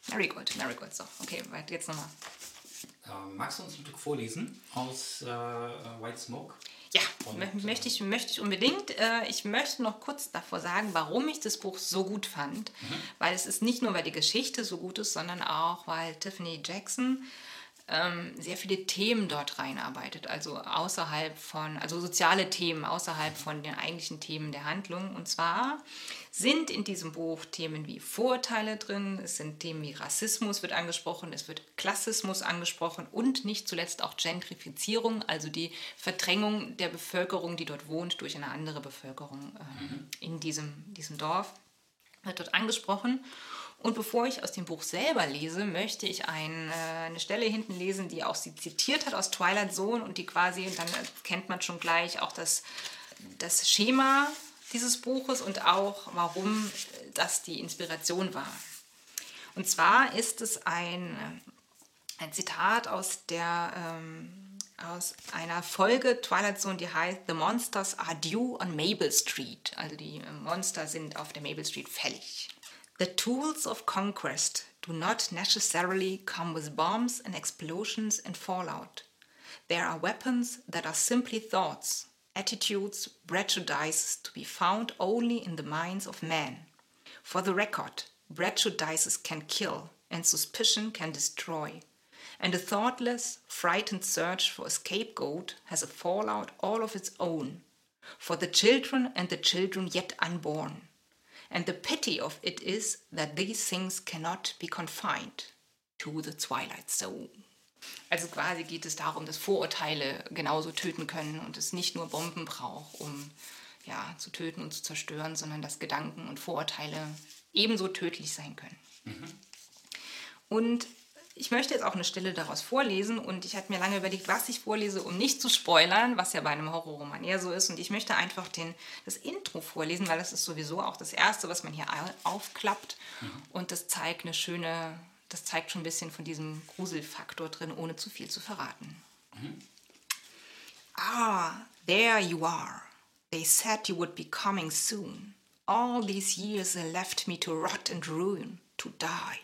Marigold, Marigold. So, okay, weiter jetzt nochmal. Ähm, magst du uns ein Stück vorlesen aus äh, White Smoke? Ja, Und, äh, möchte ich, möchte ich unbedingt. Äh, ich möchte noch kurz davor sagen, warum ich das Buch so gut fand. Weil es ist nicht nur, weil die Geschichte so gut ist, sondern auch, weil Tiffany Jackson sehr viele Themen dort reinarbeitet. Also außerhalb von, also soziale Themen, außerhalb von den eigentlichen Themen der Handlung. Und zwar sind in diesem Buch Themen wie Vorurteile drin, es sind Themen wie Rassismus wird angesprochen, es wird Klassismus angesprochen und nicht zuletzt auch Gentrifizierung, also die Verdrängung der Bevölkerung, die dort wohnt, durch eine andere Bevölkerung ähm, in diesem, diesem Dorf, wird dort angesprochen. Und bevor ich aus dem Buch selber lese, möchte ich ein, äh, eine Stelle hinten lesen, die auch sie zitiert hat aus Twilight Zone und die quasi, und dann kennt man schon gleich auch das, das Schema dieses Buches und auch, warum das die Inspiration war. Und zwar ist es ein, ein Zitat aus, der, ähm, aus einer Folge Twilight Zone, die heißt The Monsters are due on Maple Street. Also die äh, Monster sind auf der Maple Street fällig. The tools of conquest do not necessarily come with bombs and explosions and fallout. There are weapons that are simply thoughts, attitudes, prejudices to be found only in the minds of men. For the record, prejudices can kill and suspicion can destroy. And a thoughtless, frightened search for a scapegoat has a fallout all of its own. For the children and the children yet unborn. And the pity of it is that these things cannot be confined to the Twilight Zone. Also quasi geht es darum, dass Vorurteile genauso töten können und es nicht nur Bomben braucht, um ja, zu töten und zu zerstören, sondern dass Gedanken und Vorurteile ebenso tödlich sein können. Mhm. Und ich möchte jetzt auch eine Stelle daraus vorlesen und ich hatte mir lange überlegt, was ich vorlese, um nicht zu spoilern, was ja bei einem Horrorroman eher so ist. Und ich möchte einfach den, das Intro vorlesen, weil das ist sowieso auch das Erste, was man hier aufklappt. Mhm. Und das zeigt eine schöne, das zeigt schon ein bisschen von diesem Gruselfaktor drin, ohne zu viel zu verraten. Mhm. Ah, there you are. They said you would be coming soon. All these years they left me to rot and ruin, to die.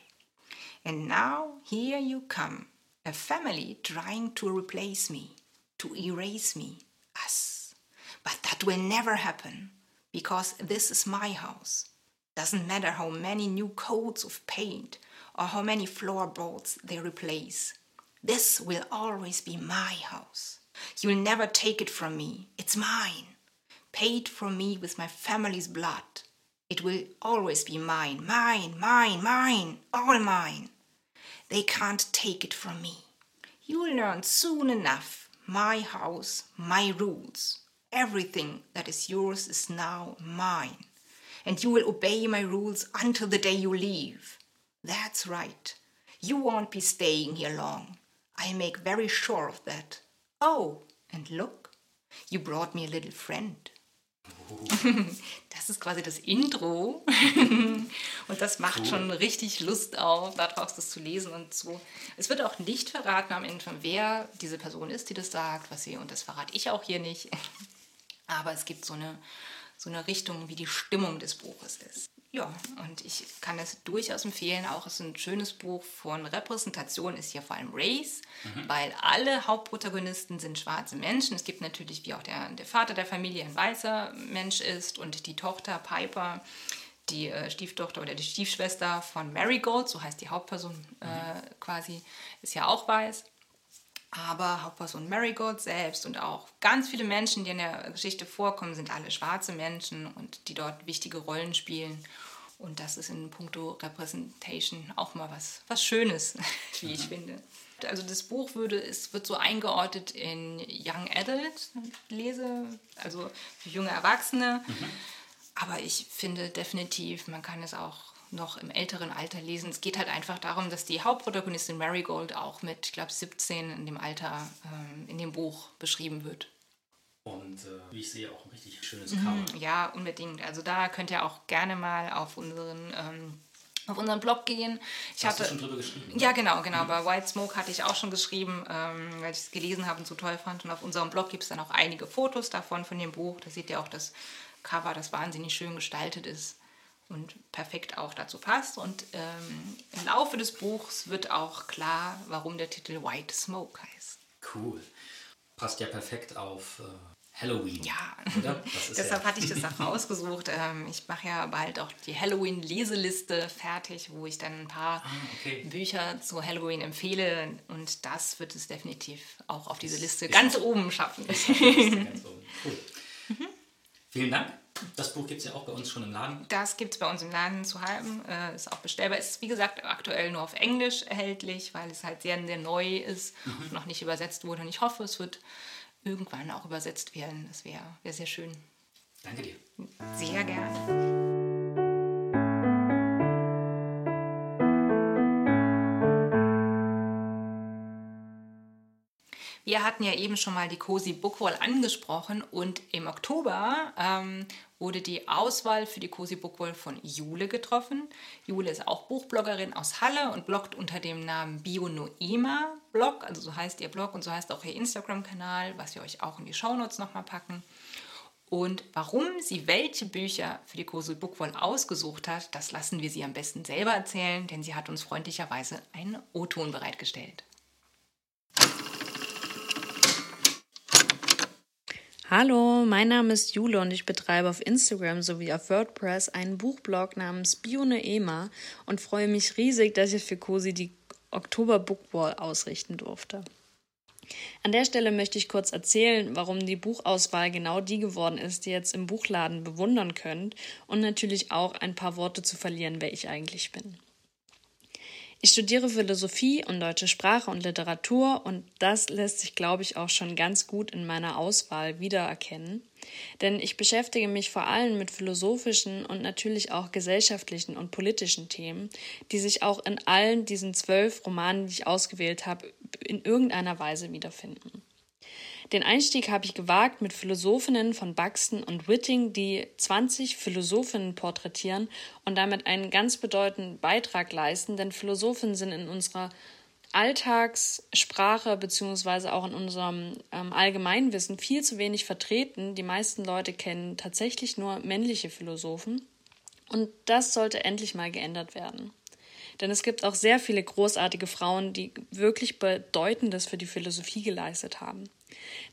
And now here you come, a family trying to replace me, to erase me, us. But that will never happen, because this is my house. Doesn't matter how many new coats of paint or how many floorboards they replace. This will always be my house. You'll never take it from me. It's mine. Paid for me with my family's blood. It will always be mine, mine, mine, mine, all mine. They can't take it from me. You'll learn soon enough my house, my rules. Everything that is yours is now mine. And you will obey my rules until the day you leave. That's right. You won't be staying here long. I make very sure of that. Oh, and look, you brought me a little friend. Das ist quasi das Intro. und das macht cool. schon richtig Lust auf, daraus das zu lesen und so. Es wird auch nicht verraten am Ende, wer diese Person ist, die das sagt, was sie, und das verrate ich auch hier nicht. Aber es gibt so eine, so eine Richtung, wie die Stimmung des Buches ist. Ja, und ich kann es durchaus empfehlen. Auch ist ein schönes Buch von Repräsentation, ist hier vor allem Race, mhm. weil alle Hauptprotagonisten sind schwarze Menschen. Es gibt natürlich, wie auch der, der Vater der Familie ein weißer Mensch ist und die Tochter Piper, die äh, Stieftochter oder die Stiefschwester von Marigold, so heißt die Hauptperson äh, mhm. quasi, ist ja auch weiß. Aber Hauptperson Marigold selbst und auch ganz viele Menschen, die in der Geschichte vorkommen, sind alle schwarze Menschen und die dort wichtige Rollen spielen. Und das ist in puncto Representation auch mal was, was Schönes, wie ich mhm. finde. Also das Buch würde, es wird so eingeordnet in Young Adult Lese, also für junge Erwachsene. Mhm. Aber ich finde definitiv, man kann es auch noch im älteren Alter lesen. Es geht halt einfach darum, dass die Hauptprotagonistin Marigold auch mit, ich glaube, 17 in dem Alter ähm, in dem Buch beschrieben wird. Und äh, wie ich sehe, auch ein richtig schönes Cover. Mhm, ja, unbedingt. Also da könnt ihr auch gerne mal auf unseren... Ähm, auf unseren Blog gehen. Ich Hast hatte, du schon drüber geschrieben? Ja, genau, genau. Mhm. Bei White Smoke hatte ich auch schon geschrieben, ähm, weil ich es gelesen habe und so toll fand. Und auf unserem Blog gibt es dann auch einige Fotos davon, von dem Buch. Da seht ihr auch das Cover, das wahnsinnig schön gestaltet ist und perfekt auch dazu passt. Und ähm, im Laufe des Buchs wird auch klar, warum der Titel White Smoke heißt. Cool. Passt ja perfekt auf äh, Halloween. Ja, deshalb ja. hatte ich das auch rausgesucht. Ähm, ich mache ja bald auch die Halloween-Leseliste fertig, wo ich dann ein paar ah, okay. Bücher zu Halloween empfehle. Und das wird es definitiv auch auf diese Liste ganz oben schaffen. ganz oben. Cool. Mhm. Vielen Dank. Das Buch gibt es ja auch bei uns schon im Laden. Das gibt es bei uns im Laden zu halten. Äh, ist auch bestellbar. Ist wie gesagt aktuell nur auf Englisch erhältlich, weil es halt sehr, sehr neu ist mhm. und noch nicht übersetzt wurde. Und ich hoffe, es wird irgendwann auch übersetzt werden. Das wäre wär sehr schön. Danke dir. Sehr gerne. Wir hatten ja eben schon mal die Cozy Bookwall angesprochen und im Oktober ähm, wurde die Auswahl für die Cozy Bookwall von Jule getroffen. Jule ist auch Buchbloggerin aus Halle und bloggt unter dem Namen Bionoema Blog, also so heißt ihr Blog und so heißt auch ihr Instagram-Kanal, was wir euch auch in die Shownotes nochmal packen. Und warum sie welche Bücher für die Cozy Bookwall ausgesucht hat, das lassen wir sie am besten selber erzählen, denn sie hat uns freundlicherweise einen O-Ton bereitgestellt. Hallo, mein Name ist Jule und ich betreibe auf Instagram sowie auf WordPress einen Buchblog namens Bione Ema und freue mich riesig, dass ich für Cosi die Oktober Bookwall ausrichten durfte. An der Stelle möchte ich kurz erzählen, warum die Buchauswahl genau die geworden ist, die ihr jetzt im Buchladen bewundern könnt und natürlich auch ein paar Worte zu verlieren, wer ich eigentlich bin. Ich studiere Philosophie und deutsche Sprache und Literatur und das lässt sich, glaube ich, auch schon ganz gut in meiner Auswahl wiedererkennen. Denn ich beschäftige mich vor allem mit philosophischen und natürlich auch gesellschaftlichen und politischen Themen, die sich auch in allen diesen zwölf Romanen, die ich ausgewählt habe, in irgendeiner Weise wiederfinden. Den Einstieg habe ich gewagt mit Philosophinnen von Buxton und Whitting, die 20 Philosophinnen porträtieren und damit einen ganz bedeutenden Beitrag leisten, denn Philosophinnen sind in unserer Alltagssprache beziehungsweise auch in unserem ähm, Allgemeinwissen viel zu wenig vertreten. Die meisten Leute kennen tatsächlich nur männliche Philosophen und das sollte endlich mal geändert werden. Denn es gibt auch sehr viele großartige Frauen, die wirklich Bedeutendes für die Philosophie geleistet haben.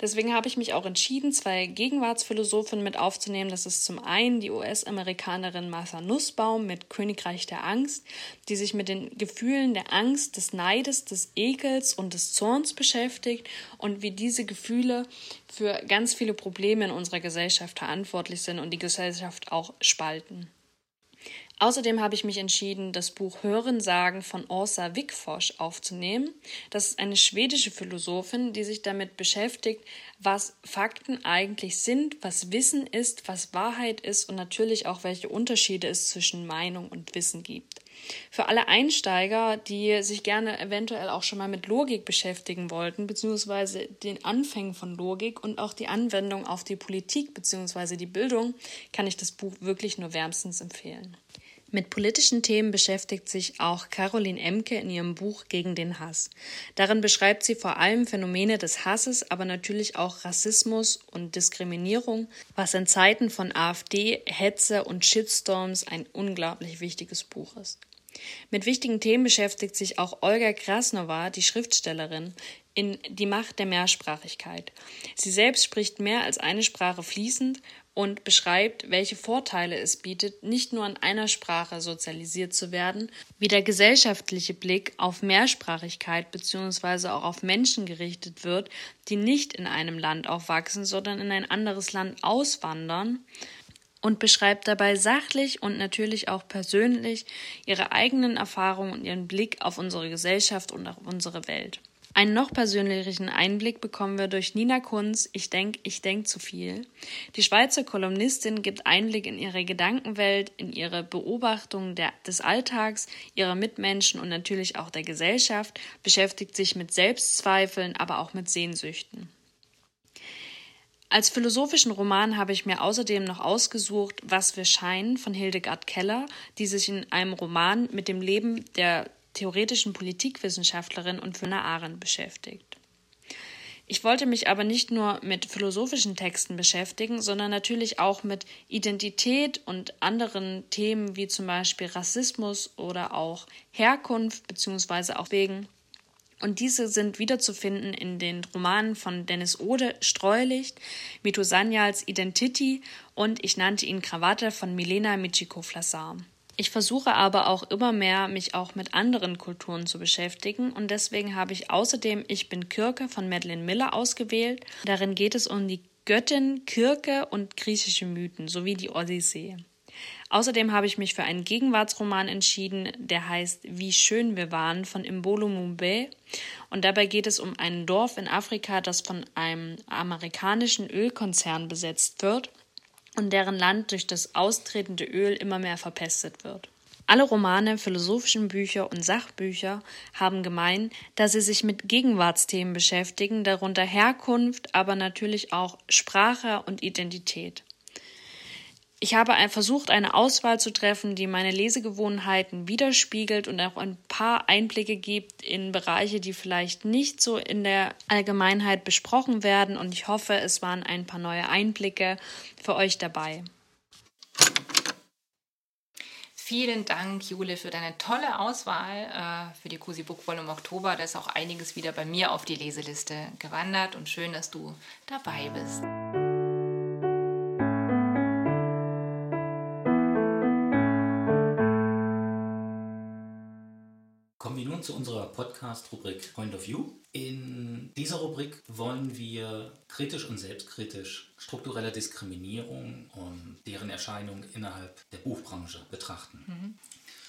Deswegen habe ich mich auch entschieden, zwei Gegenwartsphilosophen mit aufzunehmen. Das ist zum einen die US-Amerikanerin Martha Nussbaum mit Königreich der Angst, die sich mit den Gefühlen der Angst, des Neides, des Ekels und des Zorns beschäftigt und wie diese Gefühle für ganz viele Probleme in unserer Gesellschaft verantwortlich sind und die Gesellschaft auch spalten. Außerdem habe ich mich entschieden, das Buch Hörensagen von Orsa Wigforss aufzunehmen. Das ist eine schwedische Philosophin, die sich damit beschäftigt, was Fakten eigentlich sind, was Wissen ist, was Wahrheit ist und natürlich auch welche Unterschiede es zwischen Meinung und Wissen gibt. Für alle Einsteiger, die sich gerne eventuell auch schon mal mit Logik beschäftigen wollten, beziehungsweise den Anfängen von Logik und auch die Anwendung auf die Politik beziehungsweise die Bildung, kann ich das Buch wirklich nur wärmstens empfehlen. Mit politischen Themen beschäftigt sich auch Caroline Emke in ihrem Buch Gegen den Hass. Darin beschreibt sie vor allem Phänomene des Hasses, aber natürlich auch Rassismus und Diskriminierung, was in Zeiten von AfD, Hetze und Shitstorms ein unglaublich wichtiges Buch ist. Mit wichtigen Themen beschäftigt sich auch Olga Krasnova, die Schriftstellerin, in Die Macht der Mehrsprachigkeit. Sie selbst spricht mehr als eine Sprache fließend und beschreibt, welche Vorteile es bietet, nicht nur in einer Sprache sozialisiert zu werden, wie der gesellschaftliche Blick auf Mehrsprachigkeit bzw. auch auf Menschen gerichtet wird, die nicht in einem Land aufwachsen, sondern in ein anderes Land auswandern, und beschreibt dabei sachlich und natürlich auch persönlich ihre eigenen Erfahrungen und ihren Blick auf unsere Gesellschaft und auf unsere Welt. Einen noch persönlicheren Einblick bekommen wir durch Nina Kunz, Ich denk, ich denk zu viel. Die Schweizer Kolumnistin gibt Einblick in ihre Gedankenwelt, in ihre Beobachtung der, des Alltags, ihrer Mitmenschen und natürlich auch der Gesellschaft, beschäftigt sich mit Selbstzweifeln, aber auch mit Sehnsüchten. Als philosophischen Roman habe ich mir außerdem noch ausgesucht Was wir scheinen von Hildegard Keller, die sich in einem Roman mit dem Leben der theoretischen Politikwissenschaftlerin und Fiona Arendt beschäftigt. Ich wollte mich aber nicht nur mit philosophischen Texten beschäftigen, sondern natürlich auch mit Identität und anderen Themen wie zum Beispiel Rassismus oder auch Herkunft beziehungsweise auch wegen. Und diese sind wiederzufinden in den Romanen von Dennis Ode Streulicht, Mito Sanyals Identity und ich nannte ihn Krawatte von Milena Michiko-Flassar. Ich versuche aber auch immer mehr, mich auch mit anderen Kulturen zu beschäftigen und deswegen habe ich außerdem Ich bin Kirke von Madeleine Miller ausgewählt. Darin geht es um die Göttin Kirke und griechische Mythen sowie die Odyssee. Außerdem habe ich mich für einen Gegenwartsroman entschieden, der heißt Wie schön wir waren von Imbolo Mumbe. Und dabei geht es um ein Dorf in Afrika, das von einem amerikanischen Ölkonzern besetzt wird und deren Land durch das austretende Öl immer mehr verpestet wird. Alle Romane, philosophischen Bücher und Sachbücher haben gemein, dass sie sich mit Gegenwartsthemen beschäftigen, darunter Herkunft, aber natürlich auch Sprache und Identität. Ich habe versucht, eine Auswahl zu treffen, die meine Lesegewohnheiten widerspiegelt und auch ein paar Einblicke gibt in Bereiche, die vielleicht nicht so in der Allgemeinheit besprochen werden. Und ich hoffe, es waren ein paar neue Einblicke für euch dabei. Vielen Dank, Jule, für deine tolle Auswahl äh, für die Cosi Book Ball im Oktober. Da ist auch einiges wieder bei mir auf die Leseliste gewandert und schön, dass du dabei bist. Podcast-Rubrik Point of View. In dieser Rubrik wollen wir kritisch und selbstkritisch strukturelle Diskriminierung und deren Erscheinung innerhalb der Buchbranche betrachten. Mhm.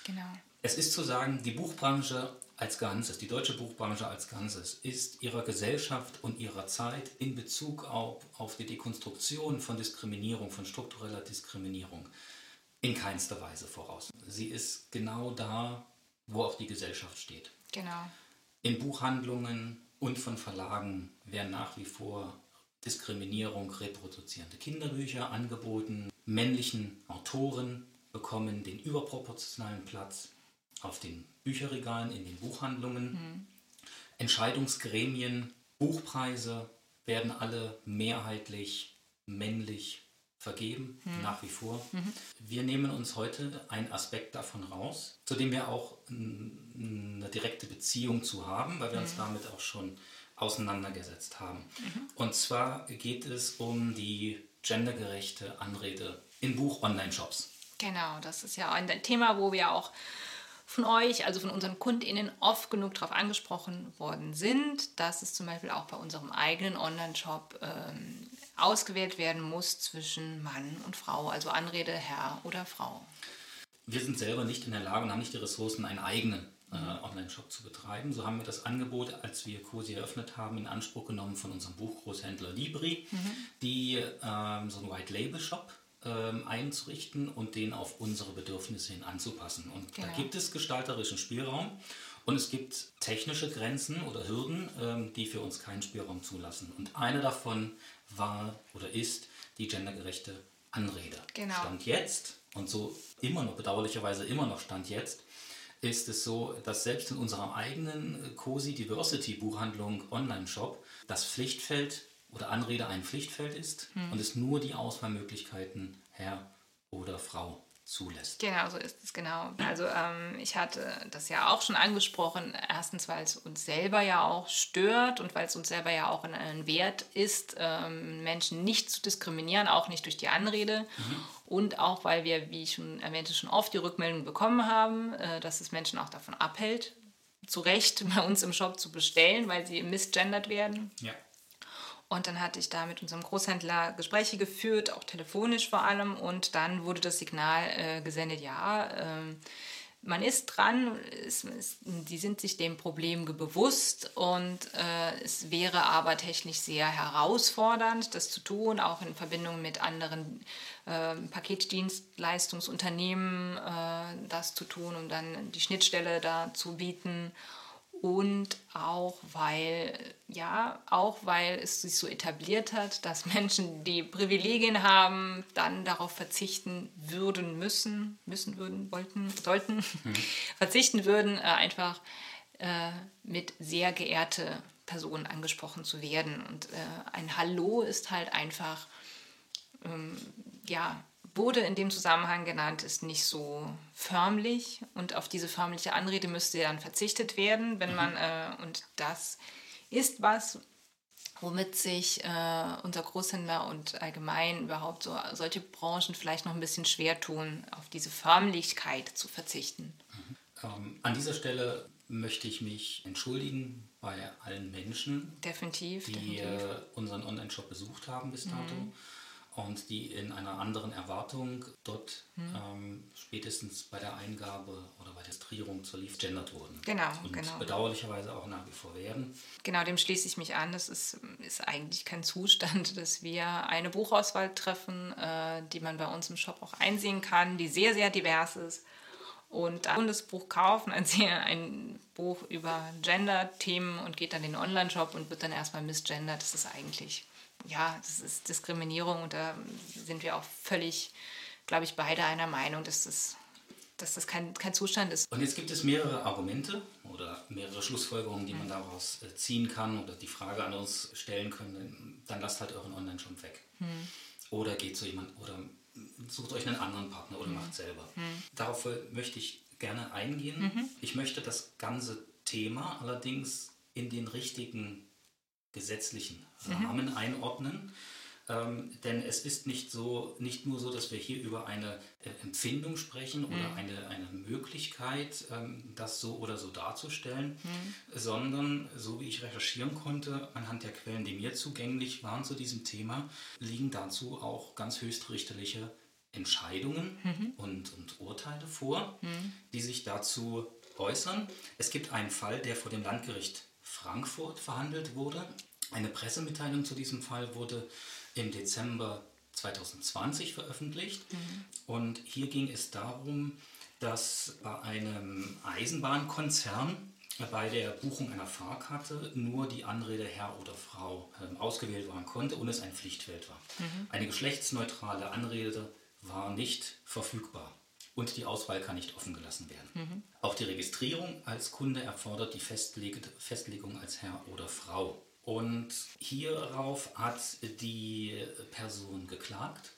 Genau. Es ist zu sagen, die Buchbranche als Ganzes, die deutsche Buchbranche als Ganzes, ist ihrer Gesellschaft und ihrer Zeit in Bezug auf, auf die Dekonstruktion von Diskriminierung, von struktureller Diskriminierung in keinster Weise voraus. Sie ist genau da, wo auch die Gesellschaft steht. Genau. In Buchhandlungen und von Verlagen werden nach wie vor Diskriminierung reproduzierende Kinderbücher angeboten. Männlichen Autoren bekommen den überproportionalen Platz auf den Bücherregalen, in den Buchhandlungen. Mhm. Entscheidungsgremien, Buchpreise werden alle mehrheitlich männlich vergeben, mhm. nach wie vor. Mhm. Wir nehmen uns heute einen Aspekt davon raus, zu dem wir auch eine direkte Beziehung zu haben, weil wir uns damit auch schon auseinandergesetzt haben. Und zwar geht es um die gendergerechte Anrede in Buch-Online-Shops. Genau, das ist ja ein Thema, wo wir auch von euch, also von unseren KundInnen, oft genug darauf angesprochen worden sind, dass es zum Beispiel auch bei unserem eigenen Online-Shop ähm, ausgewählt werden muss zwischen Mann und Frau, also Anrede Herr oder Frau. Wir sind selber nicht in der Lage und haben nicht die Ressourcen, einen eigenen äh, Online-Shop zu betreiben. So haben wir das Angebot, als wir COSI eröffnet haben, in Anspruch genommen von unserem Buchgroßhändler Libri, mhm. die ähm, so einen White-Label-Shop ähm, einzurichten und den auf unsere Bedürfnisse hin anzupassen. Und genau. da gibt es gestalterischen Spielraum und es gibt technische Grenzen oder Hürden, ähm, die für uns keinen Spielraum zulassen. Und eine davon war oder ist die gendergerechte Anrede. Genau. Stand jetzt und so immer noch, bedauerlicherweise immer noch Stand jetzt, ist es so, dass selbst in unserer eigenen COSI Diversity Buchhandlung Online-Shop das Pflichtfeld oder Anrede ein Pflichtfeld ist hm. und es nur die Auswahlmöglichkeiten Herr oder Frau zulässt. Genau, so ist es genau. Also ähm, ich hatte das ja auch schon angesprochen. Erstens, weil es uns selber ja auch stört und weil es uns selber ja auch ein Wert ist, ähm, Menschen nicht zu diskriminieren, auch nicht durch die Anrede. Mhm. Und auch, weil wir, wie ich schon erwähnte, schon oft die Rückmeldung bekommen haben, äh, dass es Menschen auch davon abhält, zu Recht bei uns im Shop zu bestellen, weil sie misgendert werden. Ja. Und dann hatte ich da mit unserem Großhändler Gespräche geführt, auch telefonisch vor allem. Und dann wurde das Signal äh, gesendet, ja, äh, man ist dran, es, es, die sind sich dem Problem bewusst und äh, es wäre aber technisch sehr herausfordernd, das zu tun, auch in Verbindung mit anderen äh, Paketdienstleistungsunternehmen das zu tun, um dann die Schnittstelle da zu bieten und auch weil ja auch weil es sich so etabliert hat, dass Menschen, die Privilegien haben, dann darauf verzichten würden müssen, müssen würden, wollten, sollten, mhm. verzichten würden, äh, einfach äh, mit sehr geehrte Personen angesprochen zu werden. Und äh, ein Hallo ist halt einfach ähm, ja wurde in dem Zusammenhang genannt, ist nicht so förmlich und auf diese förmliche Anrede müsste dann verzichtet werden, wenn man, mhm. äh, und das ist was, womit sich äh, unser Großhändler und allgemein überhaupt so solche Branchen vielleicht noch ein bisschen schwer tun, auf diese Förmlichkeit zu verzichten. Mhm. Ähm, an dieser Stelle möchte ich mich entschuldigen bei allen Menschen, definitiv, die definitiv. Unseren Online-Shop besucht haben bis dato. Mhm und die in einer anderen Erwartung dort hm. ähm, spätestens bei der Eingabe oder bei der Registrierung zur Leaf gendert wurden. Genau, und genau. bedauerlicherweise auch nach wie vor werden. Genau, dem schließe ich mich an. Das ist, ist eigentlich kein Zustand, dass wir eine Buchauswahl treffen, äh, die man bei uns im Shop auch einsehen kann, die sehr, sehr divers ist. Und ein Buch kaufen, ein, ein Buch über Gender-Themen und geht dann in den Online-Shop und wird dann erstmal misgendert. Das ist eigentlich ja, das ist Diskriminierung und da sind wir auch völlig, glaube ich, beide einer Meinung, dass das, dass das kein, kein Zustand ist. Und jetzt gibt es mehrere Argumente oder mehrere Schlussfolgerungen, die man daraus äh, ziehen kann oder die Frage an uns stellen können, dann lasst halt euren Online-Shop weg. Hm. Oder geht zu jemand oder sucht euch einen anderen Partner oder hm. macht selber. Hm. Darauf möchte ich gerne eingehen. Mhm. Ich möchte das ganze Thema allerdings in den richtigen gesetzlichen Rahmen mhm. einordnen. Ähm, denn es ist nicht, so, nicht nur so, dass wir hier über eine äh, Empfindung sprechen oder mhm. eine, eine Möglichkeit, ähm, das so oder so darzustellen, mhm. sondern, so wie ich recherchieren konnte, anhand der Quellen, die mir zugänglich waren zu diesem Thema, liegen dazu auch ganz höchstrichterliche Entscheidungen mhm. und, und, Urteile vor, mhm. die sich dazu äußern. Es gibt einen Fall, der vor dem Landgericht Frankfurt verhandelt wurde. Eine Pressemitteilung zu diesem Fall wurde im Dezember 2020 veröffentlicht. Mhm. Und hier ging es darum, dass bei einem Eisenbahnkonzern bei der Buchung einer Fahrkarte nur die Anrede Herr oder Frau äh, ausgewählt werden konnte und es ein Pflichtfeld war. Mhm. Eine geschlechtsneutrale Anrede war nicht verfügbar und die Auswahl kann nicht offen gelassen werden. Mhm. Auch die Registrierung als Kunde erfordert die Festlegung als Herr oder Frau. Und hierauf hat die Person geklagt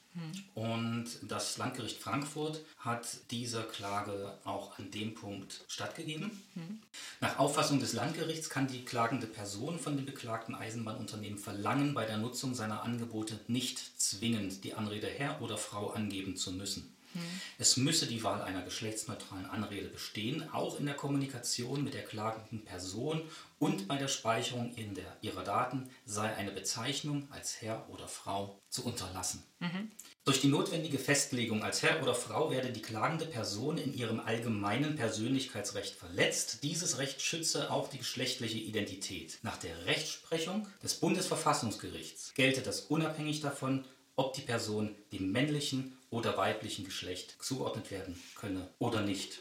und das Landgericht Frankfurt hat dieser Klage auch an dem Punkt stattgegeben. Mhm. Nach Auffassung des Landgerichts kann die klagende Person von dem beklagten Eisenbahnunternehmen verlangen, bei der Nutzung seiner Angebote nicht zwingend die Anrede Herr oder Frau angeben zu müssen. Mhm. Es müsse die Wahl einer geschlechtsneutralen Anrede bestehen, auch in der Kommunikation mit der klagenden Person und bei der Speicherung in der, ihrer Daten sei eine Bezeichnung als Herr oder Frau zu unterlassen. Mhm. Durch die notwendige Festlegung als Herr oder Frau werde die klagende Person in ihrem allgemeinen Persönlichkeitsrecht verletzt. Dieses Recht schütze auch die geschlechtliche Identität. Nach der Rechtsprechung des Bundesverfassungsgerichts gelte das unabhängig davon, ob die Person dem männlichen oder weiblichen Geschlecht zugeordnet werden könne oder nicht.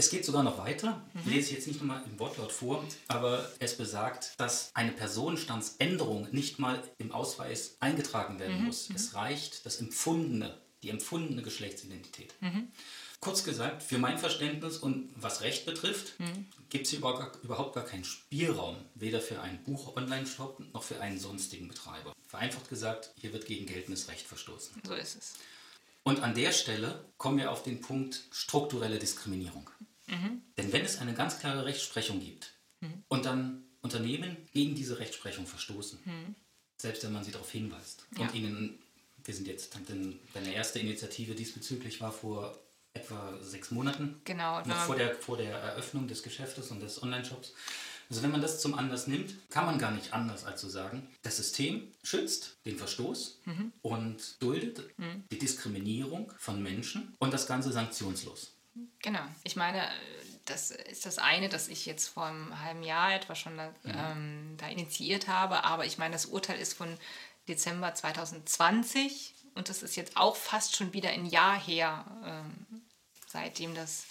Es geht sogar noch weiter, mhm. lese ich jetzt nicht nochmal im Wortlaut vor, aber es besagt, dass eine Personenstandsänderung nicht mal im Ausweis eingetragen werden mhm. muss. Es reicht das empfundene, die empfundene Geschlechtsidentität. Mhm. Kurz gesagt, für mein Verständnis und was Recht betrifft, mhm. gibt es überhaupt gar keinen Spielraum, weder für einen Buch-Online-Shop noch für einen sonstigen Betreiber. Vereinfacht gesagt, hier wird gegen geltendes Recht verstoßen. So ist es. Und an der Stelle kommen wir auf den Punkt strukturelle Diskriminierung. Mhm. Denn wenn es eine ganz klare Rechtsprechung gibt mhm. und dann Unternehmen gegen diese Rechtsprechung verstoßen, mhm. selbst wenn man sie darauf hinweist ja. und ihnen, wir sind jetzt, denn deine erste Initiative diesbezüglich war vor etwa sechs Monaten, genau, noch vor der, vor der Eröffnung des Geschäftes und des Online-Shops. Also wenn man das zum Anlass nimmt, kann man gar nicht anders als zu sagen, das System schützt den Verstoß mhm. und duldet mhm. Diskriminierung von Menschen und das Ganze sanktionslos. Genau. Ich meine, das ist das eine, das ich jetzt vor einem halben Jahr etwa schon da, mhm. ähm, da initiiert habe. Aber ich meine, das Urteil ist von Dezember 2020 und das ist jetzt auch fast schon wieder ein Jahr her, ähm, seitdem das.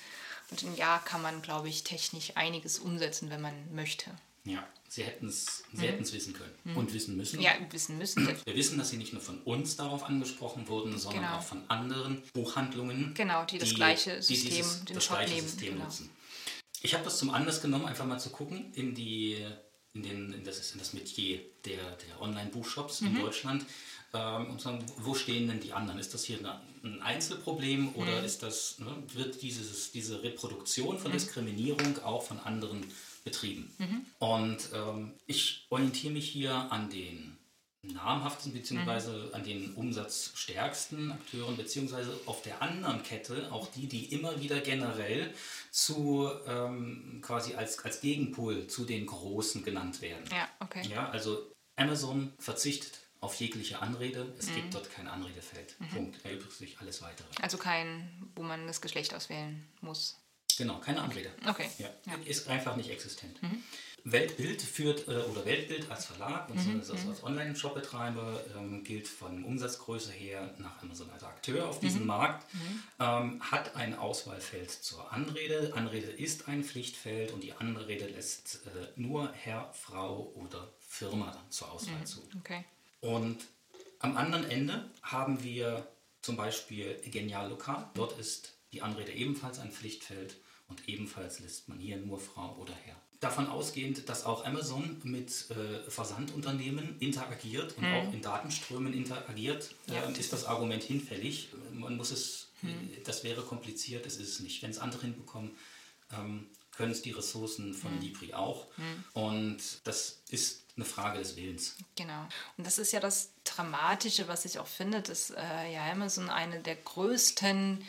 Und im Jahr kann man, glaube ich, technisch einiges umsetzen, wenn man möchte. Ja, sie hätten es sie mhm. wissen können mhm. und wissen müssen. Ja, wissen müssen. Wir wissen, dass sie nicht nur von uns darauf angesprochen wurden, sondern genau. auch von anderen Buchhandlungen. Genau, die das die, gleiche System, die dieses, den das gleiche nehmen. System genau. nutzen. Ich habe das zum Anlass genommen, einfach mal zu gucken in, die, in, den, in, das, in das Metier der, der Online-Buchshops mhm. in Deutschland ähm, und sagen, wo stehen denn die anderen? Ist das hier eine, ein Einzelproblem oder mhm. ist das, ne, wird dieses, diese Reproduktion von mhm. Diskriminierung auch von anderen betrieben. Mhm. Und ähm, ich orientiere mich hier an den namhaften bzw. Mhm. an den umsatzstärksten Akteuren beziehungsweise auf der anderen Kette auch die, die immer wieder generell zu ähm, quasi als, als Gegenpol zu den Großen genannt werden. Ja, okay. Ja, also Amazon verzichtet auf jegliche Anrede. Es mhm. gibt dort kein Anredefeld. Mhm. Punkt. Erübrigt sich alles weitere. Also kein, wo man das Geschlecht auswählen muss. Genau, keine Anrede. Okay. Ja. ja. Ist einfach nicht existent. Mhm. Weltbild führt, äh, oder Weltbild als Verlag, mhm. also als Online-Shop-Betreiber, ähm, gilt von Umsatzgröße her nach Amazon als Akteur auf diesem mhm. Markt, mhm. ähm, hat ein Auswahlfeld zur Anrede. Anrede ist ein Pflichtfeld und die Anrede lässt äh, nur Herr, Frau oder Firma zur Auswahl mhm. zu. Okay. Und am anderen Ende haben wir zum Beispiel Genial Lokal. Dort ist die Anrede ebenfalls ein Pflichtfeld und ebenfalls lässt man hier nur Frau oder Herr. Davon ausgehend, dass auch Amazon mit äh, Versandunternehmen interagiert und hm. auch in Datenströmen interagiert, ja. äh, ist das Argument hinfällig. Man muss es, hm. Äh, das wäre kompliziert, es ist es nicht. Wenn es andere hinbekommen, ähm, können es die Ressourcen von hm. Libri auch. Hm. Und das ist eine Frage des Willens. Genau. Und das ist ja das Dramatische, was ich auch finde, dass äh, ja Amazon eine der größten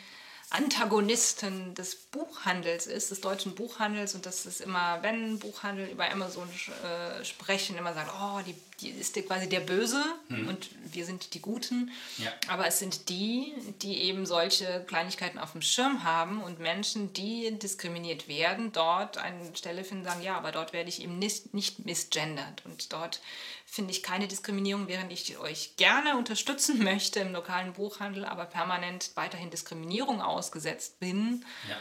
Antagonisten des Buchhandels ist, des deutschen Buchhandels. Und das ist immer, wenn Buchhandel über Amazon äh, sprechen, immer sagen, oh, die, die ist quasi der Böse mhm. und wir sind die Guten. Ja. Aber es sind die, die eben solche Kleinigkeiten auf dem Schirm haben und Menschen, die diskriminiert werden, dort eine Stelle finden, sagen, ja, aber dort werde ich eben nicht, nicht misgendert. Und dort finde ich keine Diskriminierung, während ich euch gerne unterstützen möchte im lokalen Buchhandel, aber permanent weiterhin Diskriminierung ausgesetzt bin. Ja.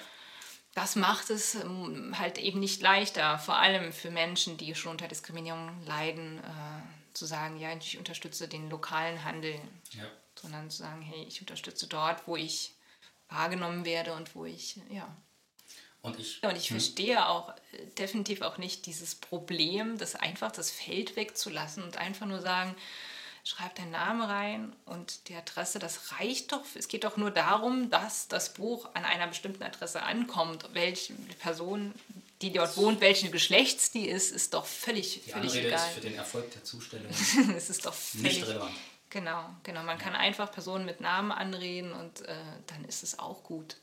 Das macht es ähm, halt eben nicht leichter, vor allem für Menschen, die schon unter Diskriminierung leiden, äh, zu sagen, ja, ich unterstütze den lokalen Handel, ja. sondern zu sagen, hey, ich unterstütze dort, wo ich wahrgenommen werde und wo ich, ja, und ich, und ich hm. verstehe auch äh, definitiv auch nicht dieses Problem, das einfach das Feld wegzulassen und einfach nur sagen, schreib deinen Namen rein und die Adresse, das reicht doch. Es geht doch nur darum, dass das Buch an einer bestimmten Adresse ankommt. Welche Person, die dort wohnt, welchen Geschlechts die ist, ist doch völlig, die völlig Anrede egal. ist für den Erfolg der Zustellung es ist doch völlig, nicht relevant. Genau, genau. Man kann einfach Personen mit Namen anreden und äh, dann ist es auch gut.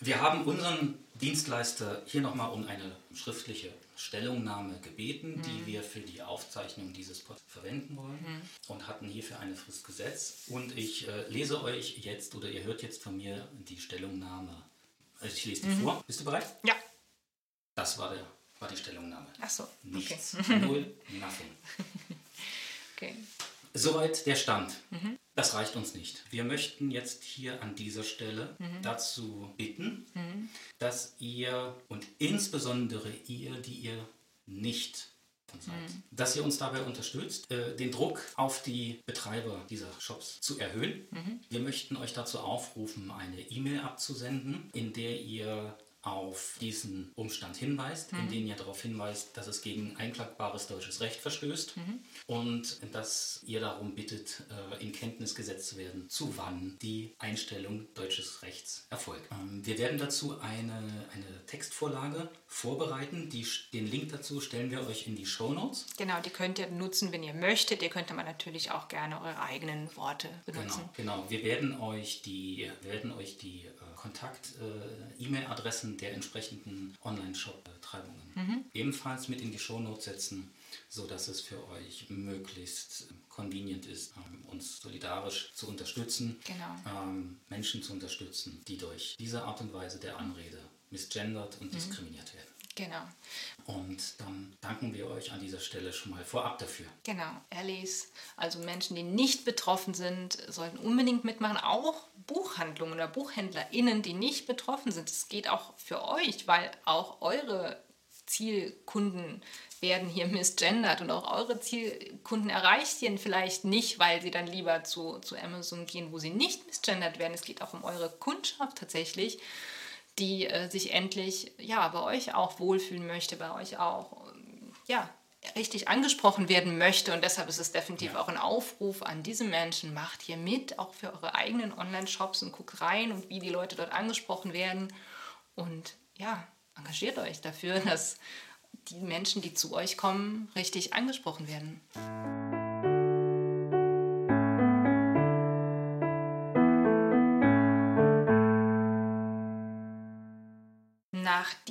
Wir haben unseren Dienstleister hier nochmal um eine schriftliche Stellungnahme gebeten, mhm. die wir für die Aufzeichnung dieses Podcasts verwenden wollen mhm. und hatten hierfür eine Frist gesetzt. Und ich äh, lese euch jetzt oder ihr hört jetzt von mir die Stellungnahme. Also ich lese die mhm. vor. Bist du bereit? Ja. Das war, der, war die Stellungnahme. Ach so. Nichts. Okay. Null, nothing. okay. Soweit der Stand. Mhm. Das reicht uns nicht. Wir möchten jetzt hier an dieser Stelle mhm. dazu bitten, mhm. dass ihr und insbesondere ihr, die ihr nicht seid, mhm. dass ihr uns dabei unterstützt, äh, den Druck auf die Betreiber dieser Shops zu erhöhen. Mhm. Wir möchten euch dazu aufrufen, eine E-Mail abzusenden, in der ihr auf diesen Umstand hinweist, mhm. in dem ihr darauf hinweist, dass es gegen einklagbares deutsches Recht verstößt mhm. und dass ihr darum bittet, äh, in Kenntnis gesetzt zu werden, zu wann die Einstellung deutsches Rechts erfolgt. Ähm, wir werden dazu eine, eine Textvorlage vorbereiten. Die, den Link dazu stellen wir euch in die Show Notes. Genau, die könnt ihr nutzen, wenn ihr möchtet. Ihr könnt aber natürlich auch gerne eure eigenen Worte benutzen. Genau, genau. Wir werden euch die, werden euch die Kontakt-E-Mail-Adressen äh, der entsprechenden Online-Shop-Betreibungen mhm. ebenfalls mit in die Shownotes setzen, sodass es für euch möglichst convenient ist, ähm, uns solidarisch zu unterstützen, genau. ähm, Menschen zu unterstützen, die durch diese Art und Weise der Anrede misgendert und mhm. diskriminiert werden. Genau. Und dann danken wir euch an dieser Stelle schon mal vorab dafür. Genau, Allies, also Menschen, die nicht betroffen sind, sollten unbedingt mitmachen. Auch Buchhandlungen oder BuchhändlerInnen, die nicht betroffen sind. Es geht auch für euch, weil auch eure Zielkunden werden hier misgendert und auch eure Zielkunden erreicht ihr vielleicht nicht, weil sie dann lieber zu, zu Amazon gehen, wo sie nicht misgendert werden. Es geht auch um eure Kundschaft tatsächlich die äh, sich endlich ja bei euch auch wohlfühlen möchte, bei euch auch ja richtig angesprochen werden möchte und deshalb ist es definitiv ja. auch ein Aufruf an diese Menschen, macht hier mit, auch für eure eigenen Online-Shops und guckt rein und wie die Leute dort angesprochen werden und ja, engagiert euch dafür, dass die Menschen, die zu euch kommen, richtig angesprochen werden.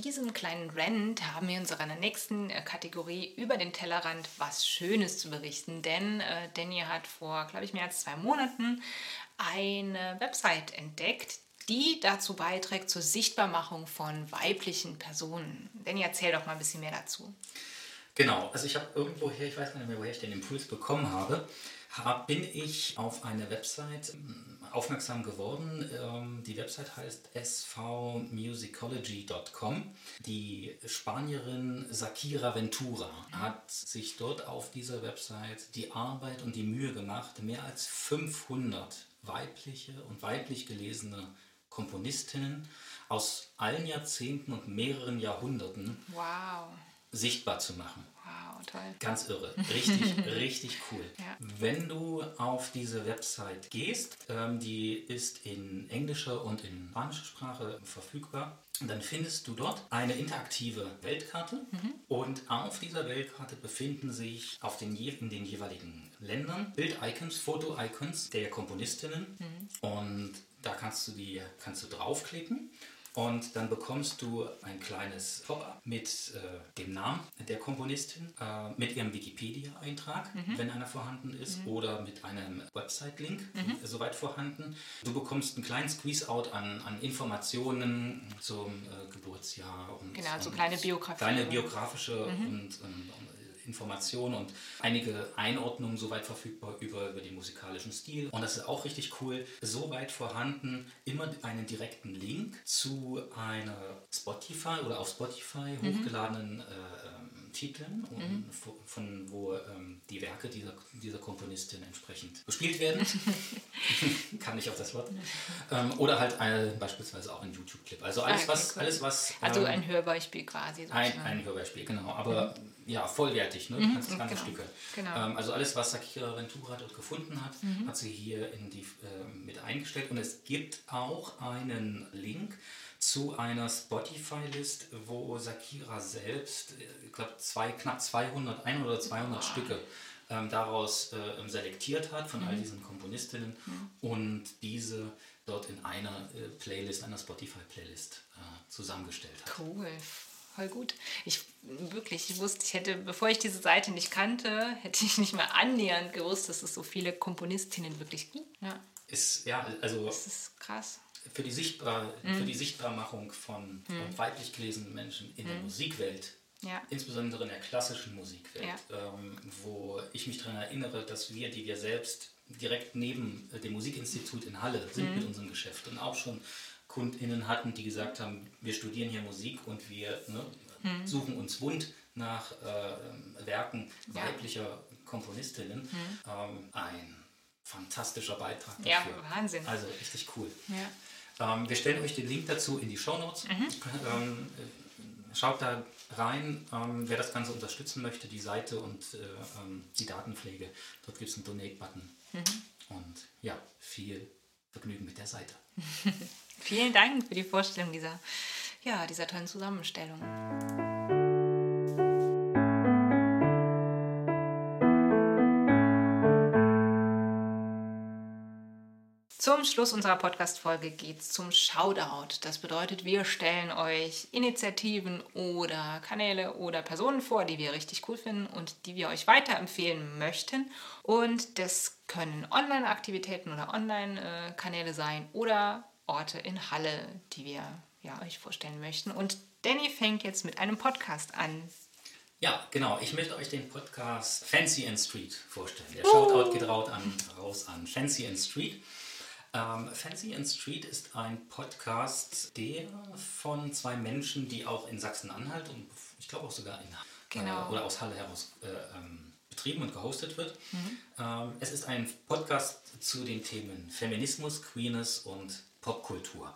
Diesem kleinen Rant haben wir in unserer nächsten äh, Kategorie über den Tellerrand was Schönes zu berichten, denn äh, Danny hat vor, glaube ich, mehr als zwei Monaten eine Website entdeckt, die dazu beiträgt zur Sichtbarmachung von weiblichen Personen. Danny, erzähl doch mal ein bisschen mehr dazu. Genau, also ich habe irgendwoher, ich weiß gar nicht mehr, woher ich den Impuls bekommen habe, hab, bin ich auf eine Website aufmerksam geworden. Ähm, die Website heißt svmusicology.com. Die Spanierin Sakira Ventura hat sich dort auf dieser Website die Arbeit und die Mühe gemacht, mehr als 500 weibliche und weiblich gelesene Komponistinnen aus allen Jahrzehnten und mehreren Jahrhunderten wow. sichtbar zu machen. Wow, toll. Ganz irre. Richtig, richtig cool. Ja. Wenn du auf diese Website gehst, ähm, die ist in englischer und in spanischer Sprache verfügbar, dann findest du dort eine interaktive Weltkarte Mhm. und auf dieser Weltkarte befinden sich auf den, in den jeweiligen Ländern Bild-Icons, Foto-Icons der Komponistinnen Mhm. und da kannst du die kannst du draufklicken und dann bekommst du ein kleines Pop-up mit äh, dem Namen der Komponistin, äh, mit ihrem Wikipedia-Eintrag, Mhm. wenn einer vorhanden ist, oder mit einem Website-Link, soweit vorhanden. Du bekommst einen kleinen Squeeze-Out an, an Informationen zum äh, Geburtsjahr und Genau, so und kleine Biografie. Kleine biografische und, und, Informationen und einige Einordnungen soweit verfügbar über, über den musikalischen Stil. Und das ist auch richtig cool. Soweit vorhanden immer einen direkten Link zu einer Spotify oder auf Spotify hochgeladenen äh, ähm, Titeln, und von, von wo ähm, die Werke dieser, dieser Komponistin entsprechend gespielt werden. Kann ich auf das Wort. Ähm, oder halt äh, beispielsweise auch ein YouTube-Clip. Also alles, Ah, was, alles, was. Also ähm, ein Hörbeispiel quasi. ein, sozusagen. ein Hörbeispiel, genau. Aber ja, vollwertig, ne? Du kannst ganze genau. Stücke. Genau. Ähm, also alles, was Sakira Ventura dort gefunden hat, hat sie hier in die, ähm, mit eingestellt. Und es gibt auch einen Link zu einer Spotify-List, wo Sakira selbst, äh, ich glaube, zwei, knapp 200, 100 oder 200 Stücke ähm, daraus äh, selektiert hat von all diesen Komponistinnen und diese dort in einer äh, Playlist, einer Spotify-Playlist äh, zusammengestellt hat. Cool, voll gut. Ich wirklich, ich wusste, ich hätte, bevor ich diese Seite nicht kannte, hätte ich nicht mal annähernd gewusst, dass es so viele Komponistinnen wirklich gibt. Ja, Ist, ja, also das ist krass. für die, Sichtbar, für die Sichtbarmachung von, von weiblich gelesenen Menschen in der Musikwelt, Ja. insbesondere in der klassischen Musikwelt, Ja. ähm, wo ich mich daran erinnere, dass wir, die wir selbst direkt neben äh, dem Musikinstitut in Halle sind mit unserem Geschäft und auch schon KundInnen hatten, die gesagt haben, wir studieren hier Musik und wir ne, suchen uns wund nach äh, Werken Ja. weiblicher Komponistinnen. Ähm, ein fantastischer Beitrag Ja, dafür. Wahnsinn. Also richtig cool. Ja. Ähm, wir stellen euch den Link dazu in die Show Notes. Ähm, äh, schaut da rein, ähm, wer das Ganze unterstützen möchte, die Seite und äh, ähm, die Datenpflege. Dort gibt es einen Donate-Button. Und ja, viel Vergnügen mit der Seite. Vielen Dank für die Vorstellung dieser, ja, dieser tollen Zusammenstellung. Zum Schluss unserer Podcast-Folge geht es zum Shoutout. Das bedeutet, wir stellen euch Initiativen oder Kanäle oder Personen vor, die wir richtig cool finden und die wir euch weiterempfehlen möchten. Und das können Online-Aktivitäten oder Online-Kanäle sein oder Orte in Halle, die wir ja, euch vorstellen möchten. Und Danny fängt jetzt mit einem Podcast an. Ja, genau. Ich möchte euch den Podcast Fancy and Street vorstellen. Der Shoutout geht raus an, raus an Fancy and Street. Ähm, Fancy and Street ist ein Podcast, der von zwei Menschen, die auch in Sachsen-Anhalt und ich glaube auch sogar in Genau. äh, oder aus Halle heraus äh, ähm, betrieben und gehostet wird. Ähm, es ist ein Podcast zu den Themen Feminismus, Queerness und Popkultur.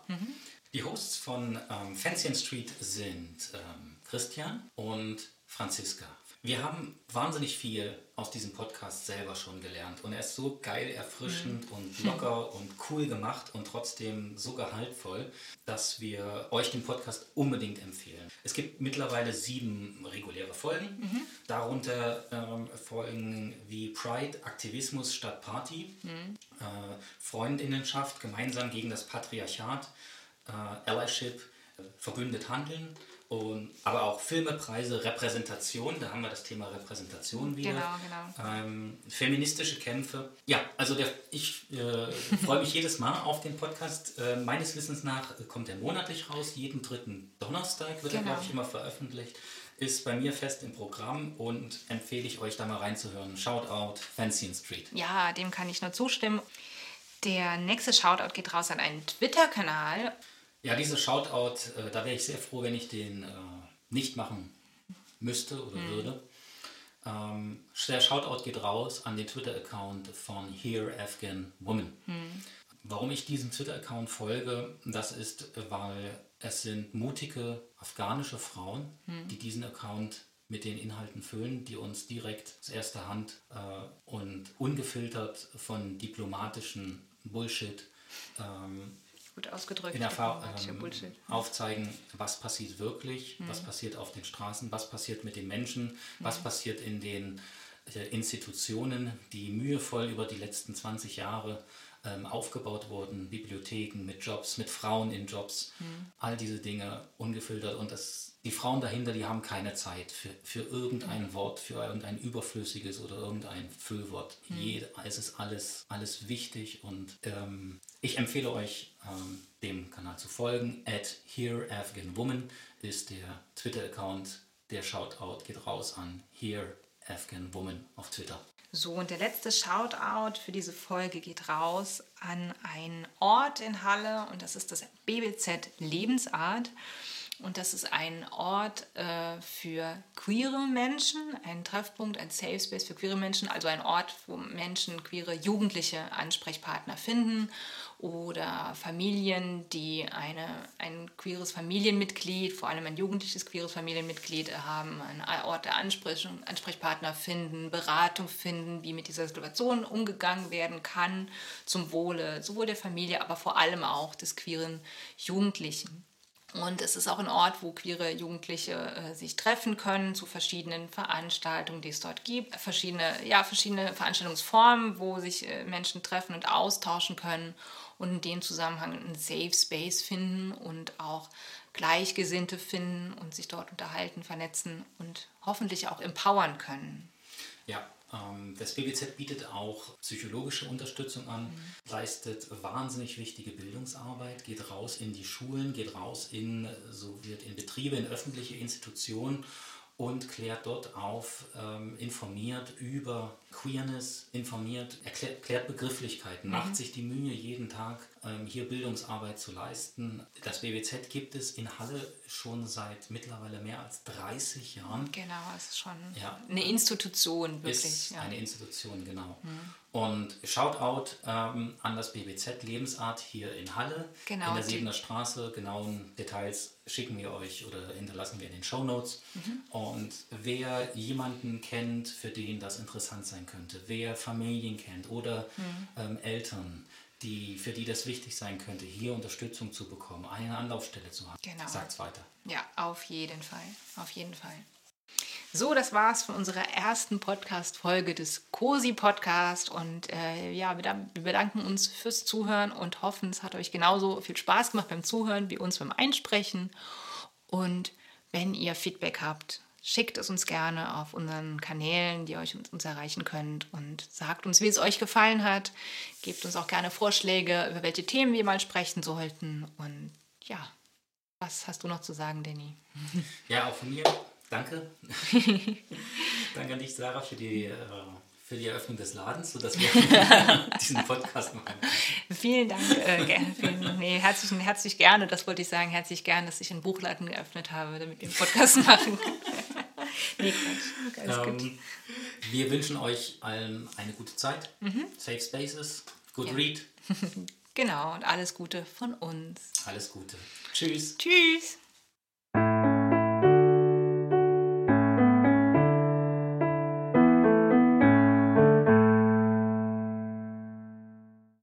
Die Hosts von ähm, Fancy Street sind ähm, Christian und Franziska. Wir haben wahnsinnig viel aus diesem Podcast selber schon gelernt und er ist so geil, erfrischend und locker und cool gemacht und trotzdem so gehaltvoll, dass wir euch den Podcast unbedingt empfehlen. Es gibt mittlerweile sieben reguläre Folgen, darunter ähm, Folgen wie Pride, Aktivismus statt Party, äh, Freundinnenschaft, gemeinsam gegen das Patriarchat, äh, Allyship, äh, verbündet handeln. Und, aber auch Filme, Preise, Repräsentation, da haben wir das Thema Repräsentation wieder. Genau, genau. Ähm, feministische Kämpfe. Ja, also der, ich äh, freue mich jedes Mal auf den Podcast. Äh, meines Wissens nach äh, kommt er monatlich raus, jeden dritten Donnerstag wird er, Genau. glaube ich, immer veröffentlicht. Ist bei mir fest im Programm und empfehle ich euch da mal reinzuhören. Shoutout Fancy Street. Ja, dem kann ich nur zustimmen. Der nächste Shoutout geht raus an einen Twitter-Kanal. Ja, diese Shoutout, äh, da wäre ich sehr froh, wenn ich den äh, nicht machen müsste oder würde. Ähm, der Shoutout geht raus an den Twitter-Account von Here Afghan Woman. Warum ich diesem Twitter-Account folge, das ist, weil es sind mutige afghanische Frauen, die diesen Account mit den Inhalten füllen, die uns direkt aus erster Hand äh, und ungefiltert von diplomatischen Bullshit ähm, Gut ausgedrückt. in Erfahrung ähm, aufzeigen, was passiert wirklich, was passiert auf den Straßen, was passiert mit den Menschen, was passiert in den äh, Institutionen, die mühevoll über die letzten 20 Jahre ähm, aufgebaut wurden, Bibliotheken mit Jobs, mit Frauen in Jobs, all diese Dinge ungefiltert und das, die Frauen dahinter, die haben keine Zeit für, für irgendein Wort, für irgendein überflüssiges oder irgendein Füllwort. Jed, es ist alles, alles wichtig und ähm, ich empfehle euch, ähm, dem Kanal zu folgen. At Here Afghan Woman ist der Twitter-Account. Der Shoutout geht raus an Here Afghan Woman auf Twitter. So, und der letzte Shoutout für diese Folge geht raus an einen Ort in Halle und das ist das BBZ Lebensart. Und das ist ein Ort äh, für queere Menschen, ein Treffpunkt, ein Safe Space für queere Menschen, also ein Ort, wo Menschen, queere Jugendliche Ansprechpartner finden oder Familien, die eine, ein queeres Familienmitglied, vor allem ein jugendliches queeres Familienmitglied haben, einen Ort der Ansprech Ansprechpartner finden, Beratung finden, wie mit dieser Situation umgegangen werden kann, zum Wohle sowohl der Familie, aber vor allem auch des queeren Jugendlichen. Und es ist auch ein Ort, wo queere Jugendliche äh, sich treffen können zu verschiedenen Veranstaltungen, die es dort gibt. Verschiedene, ja, verschiedene Veranstaltungsformen, wo sich äh, Menschen treffen und austauschen können und in dem Zusammenhang einen Safe Space finden und auch Gleichgesinnte finden und sich dort unterhalten, vernetzen und hoffentlich auch empowern können. Ja, das BBZ bietet auch psychologische Unterstützung an, leistet wahnsinnig wichtige Bildungsarbeit, geht raus in die Schulen, geht raus in, so wird in Betriebe, in öffentliche Institutionen und klärt dort auf, ähm, informiert über Queerness, informiert, erklärt, klärt Begrifflichkeiten, macht sich die Mühe, jeden Tag ähm, hier Bildungsarbeit zu leisten. Das BBZ gibt es in Halle schon seit mittlerweile mehr als 30 Jahren. Genau, es ist schon Ja. eine Institution, wirklich. Ist ja. eine Institution, genau. Und Shoutout ähm, an das BBZ Lebensart hier in Halle, Genau, in der Siebener Straße. Genauen Details schicken wir euch oder hinterlassen wir in den Shownotes. Mhm. Und wer jemanden kennt, für den das interessant sein könnte, wer Familien kennt oder Mhm. ähm, Eltern, die, für die das wichtig sein könnte, hier Unterstützung zu bekommen, eine Anlaufstelle zu haben, Genau. sagt's weiter. Ja, auf jeden Fall. Auf jeden Fall. So, das war's von unserer ersten Podcast-Folge des COSI Podcast. Und äh, ja, wir bedanken uns fürs Zuhören und hoffen, es hat euch genauso viel Spaß gemacht beim Zuhören wie uns beim Einsprechen. Und wenn ihr Feedback habt, schickt es uns gerne auf unseren Kanälen, die ihr euch uns, erreichen könnt und sagt uns, wie es euch gefallen hat. Gebt uns auch gerne Vorschläge, über welche Themen wir mal sprechen sollten. Und ja, was hast du noch zu sagen, Danny? Ja, auch von mir. Danke. Danke an dich, Sarah, für die, äh, für die Eröffnung des Ladens, sodass wir diesen Podcast machen. Vielen Dank. Äh, gerne, vielen, nee, herzlich, herzlich gerne, das wollte ich sagen, herzlich gerne, dass ich einen Buchladen geöffnet habe, damit wir einen Podcast machen. nee, Quatsch. Alles gut. Ähm, wir wünschen euch allen eine gute Zeit. Safe Spaces. Good Ja. Read. Genau, und alles Gute von uns. Alles Gute. Tschüss. Tschüss.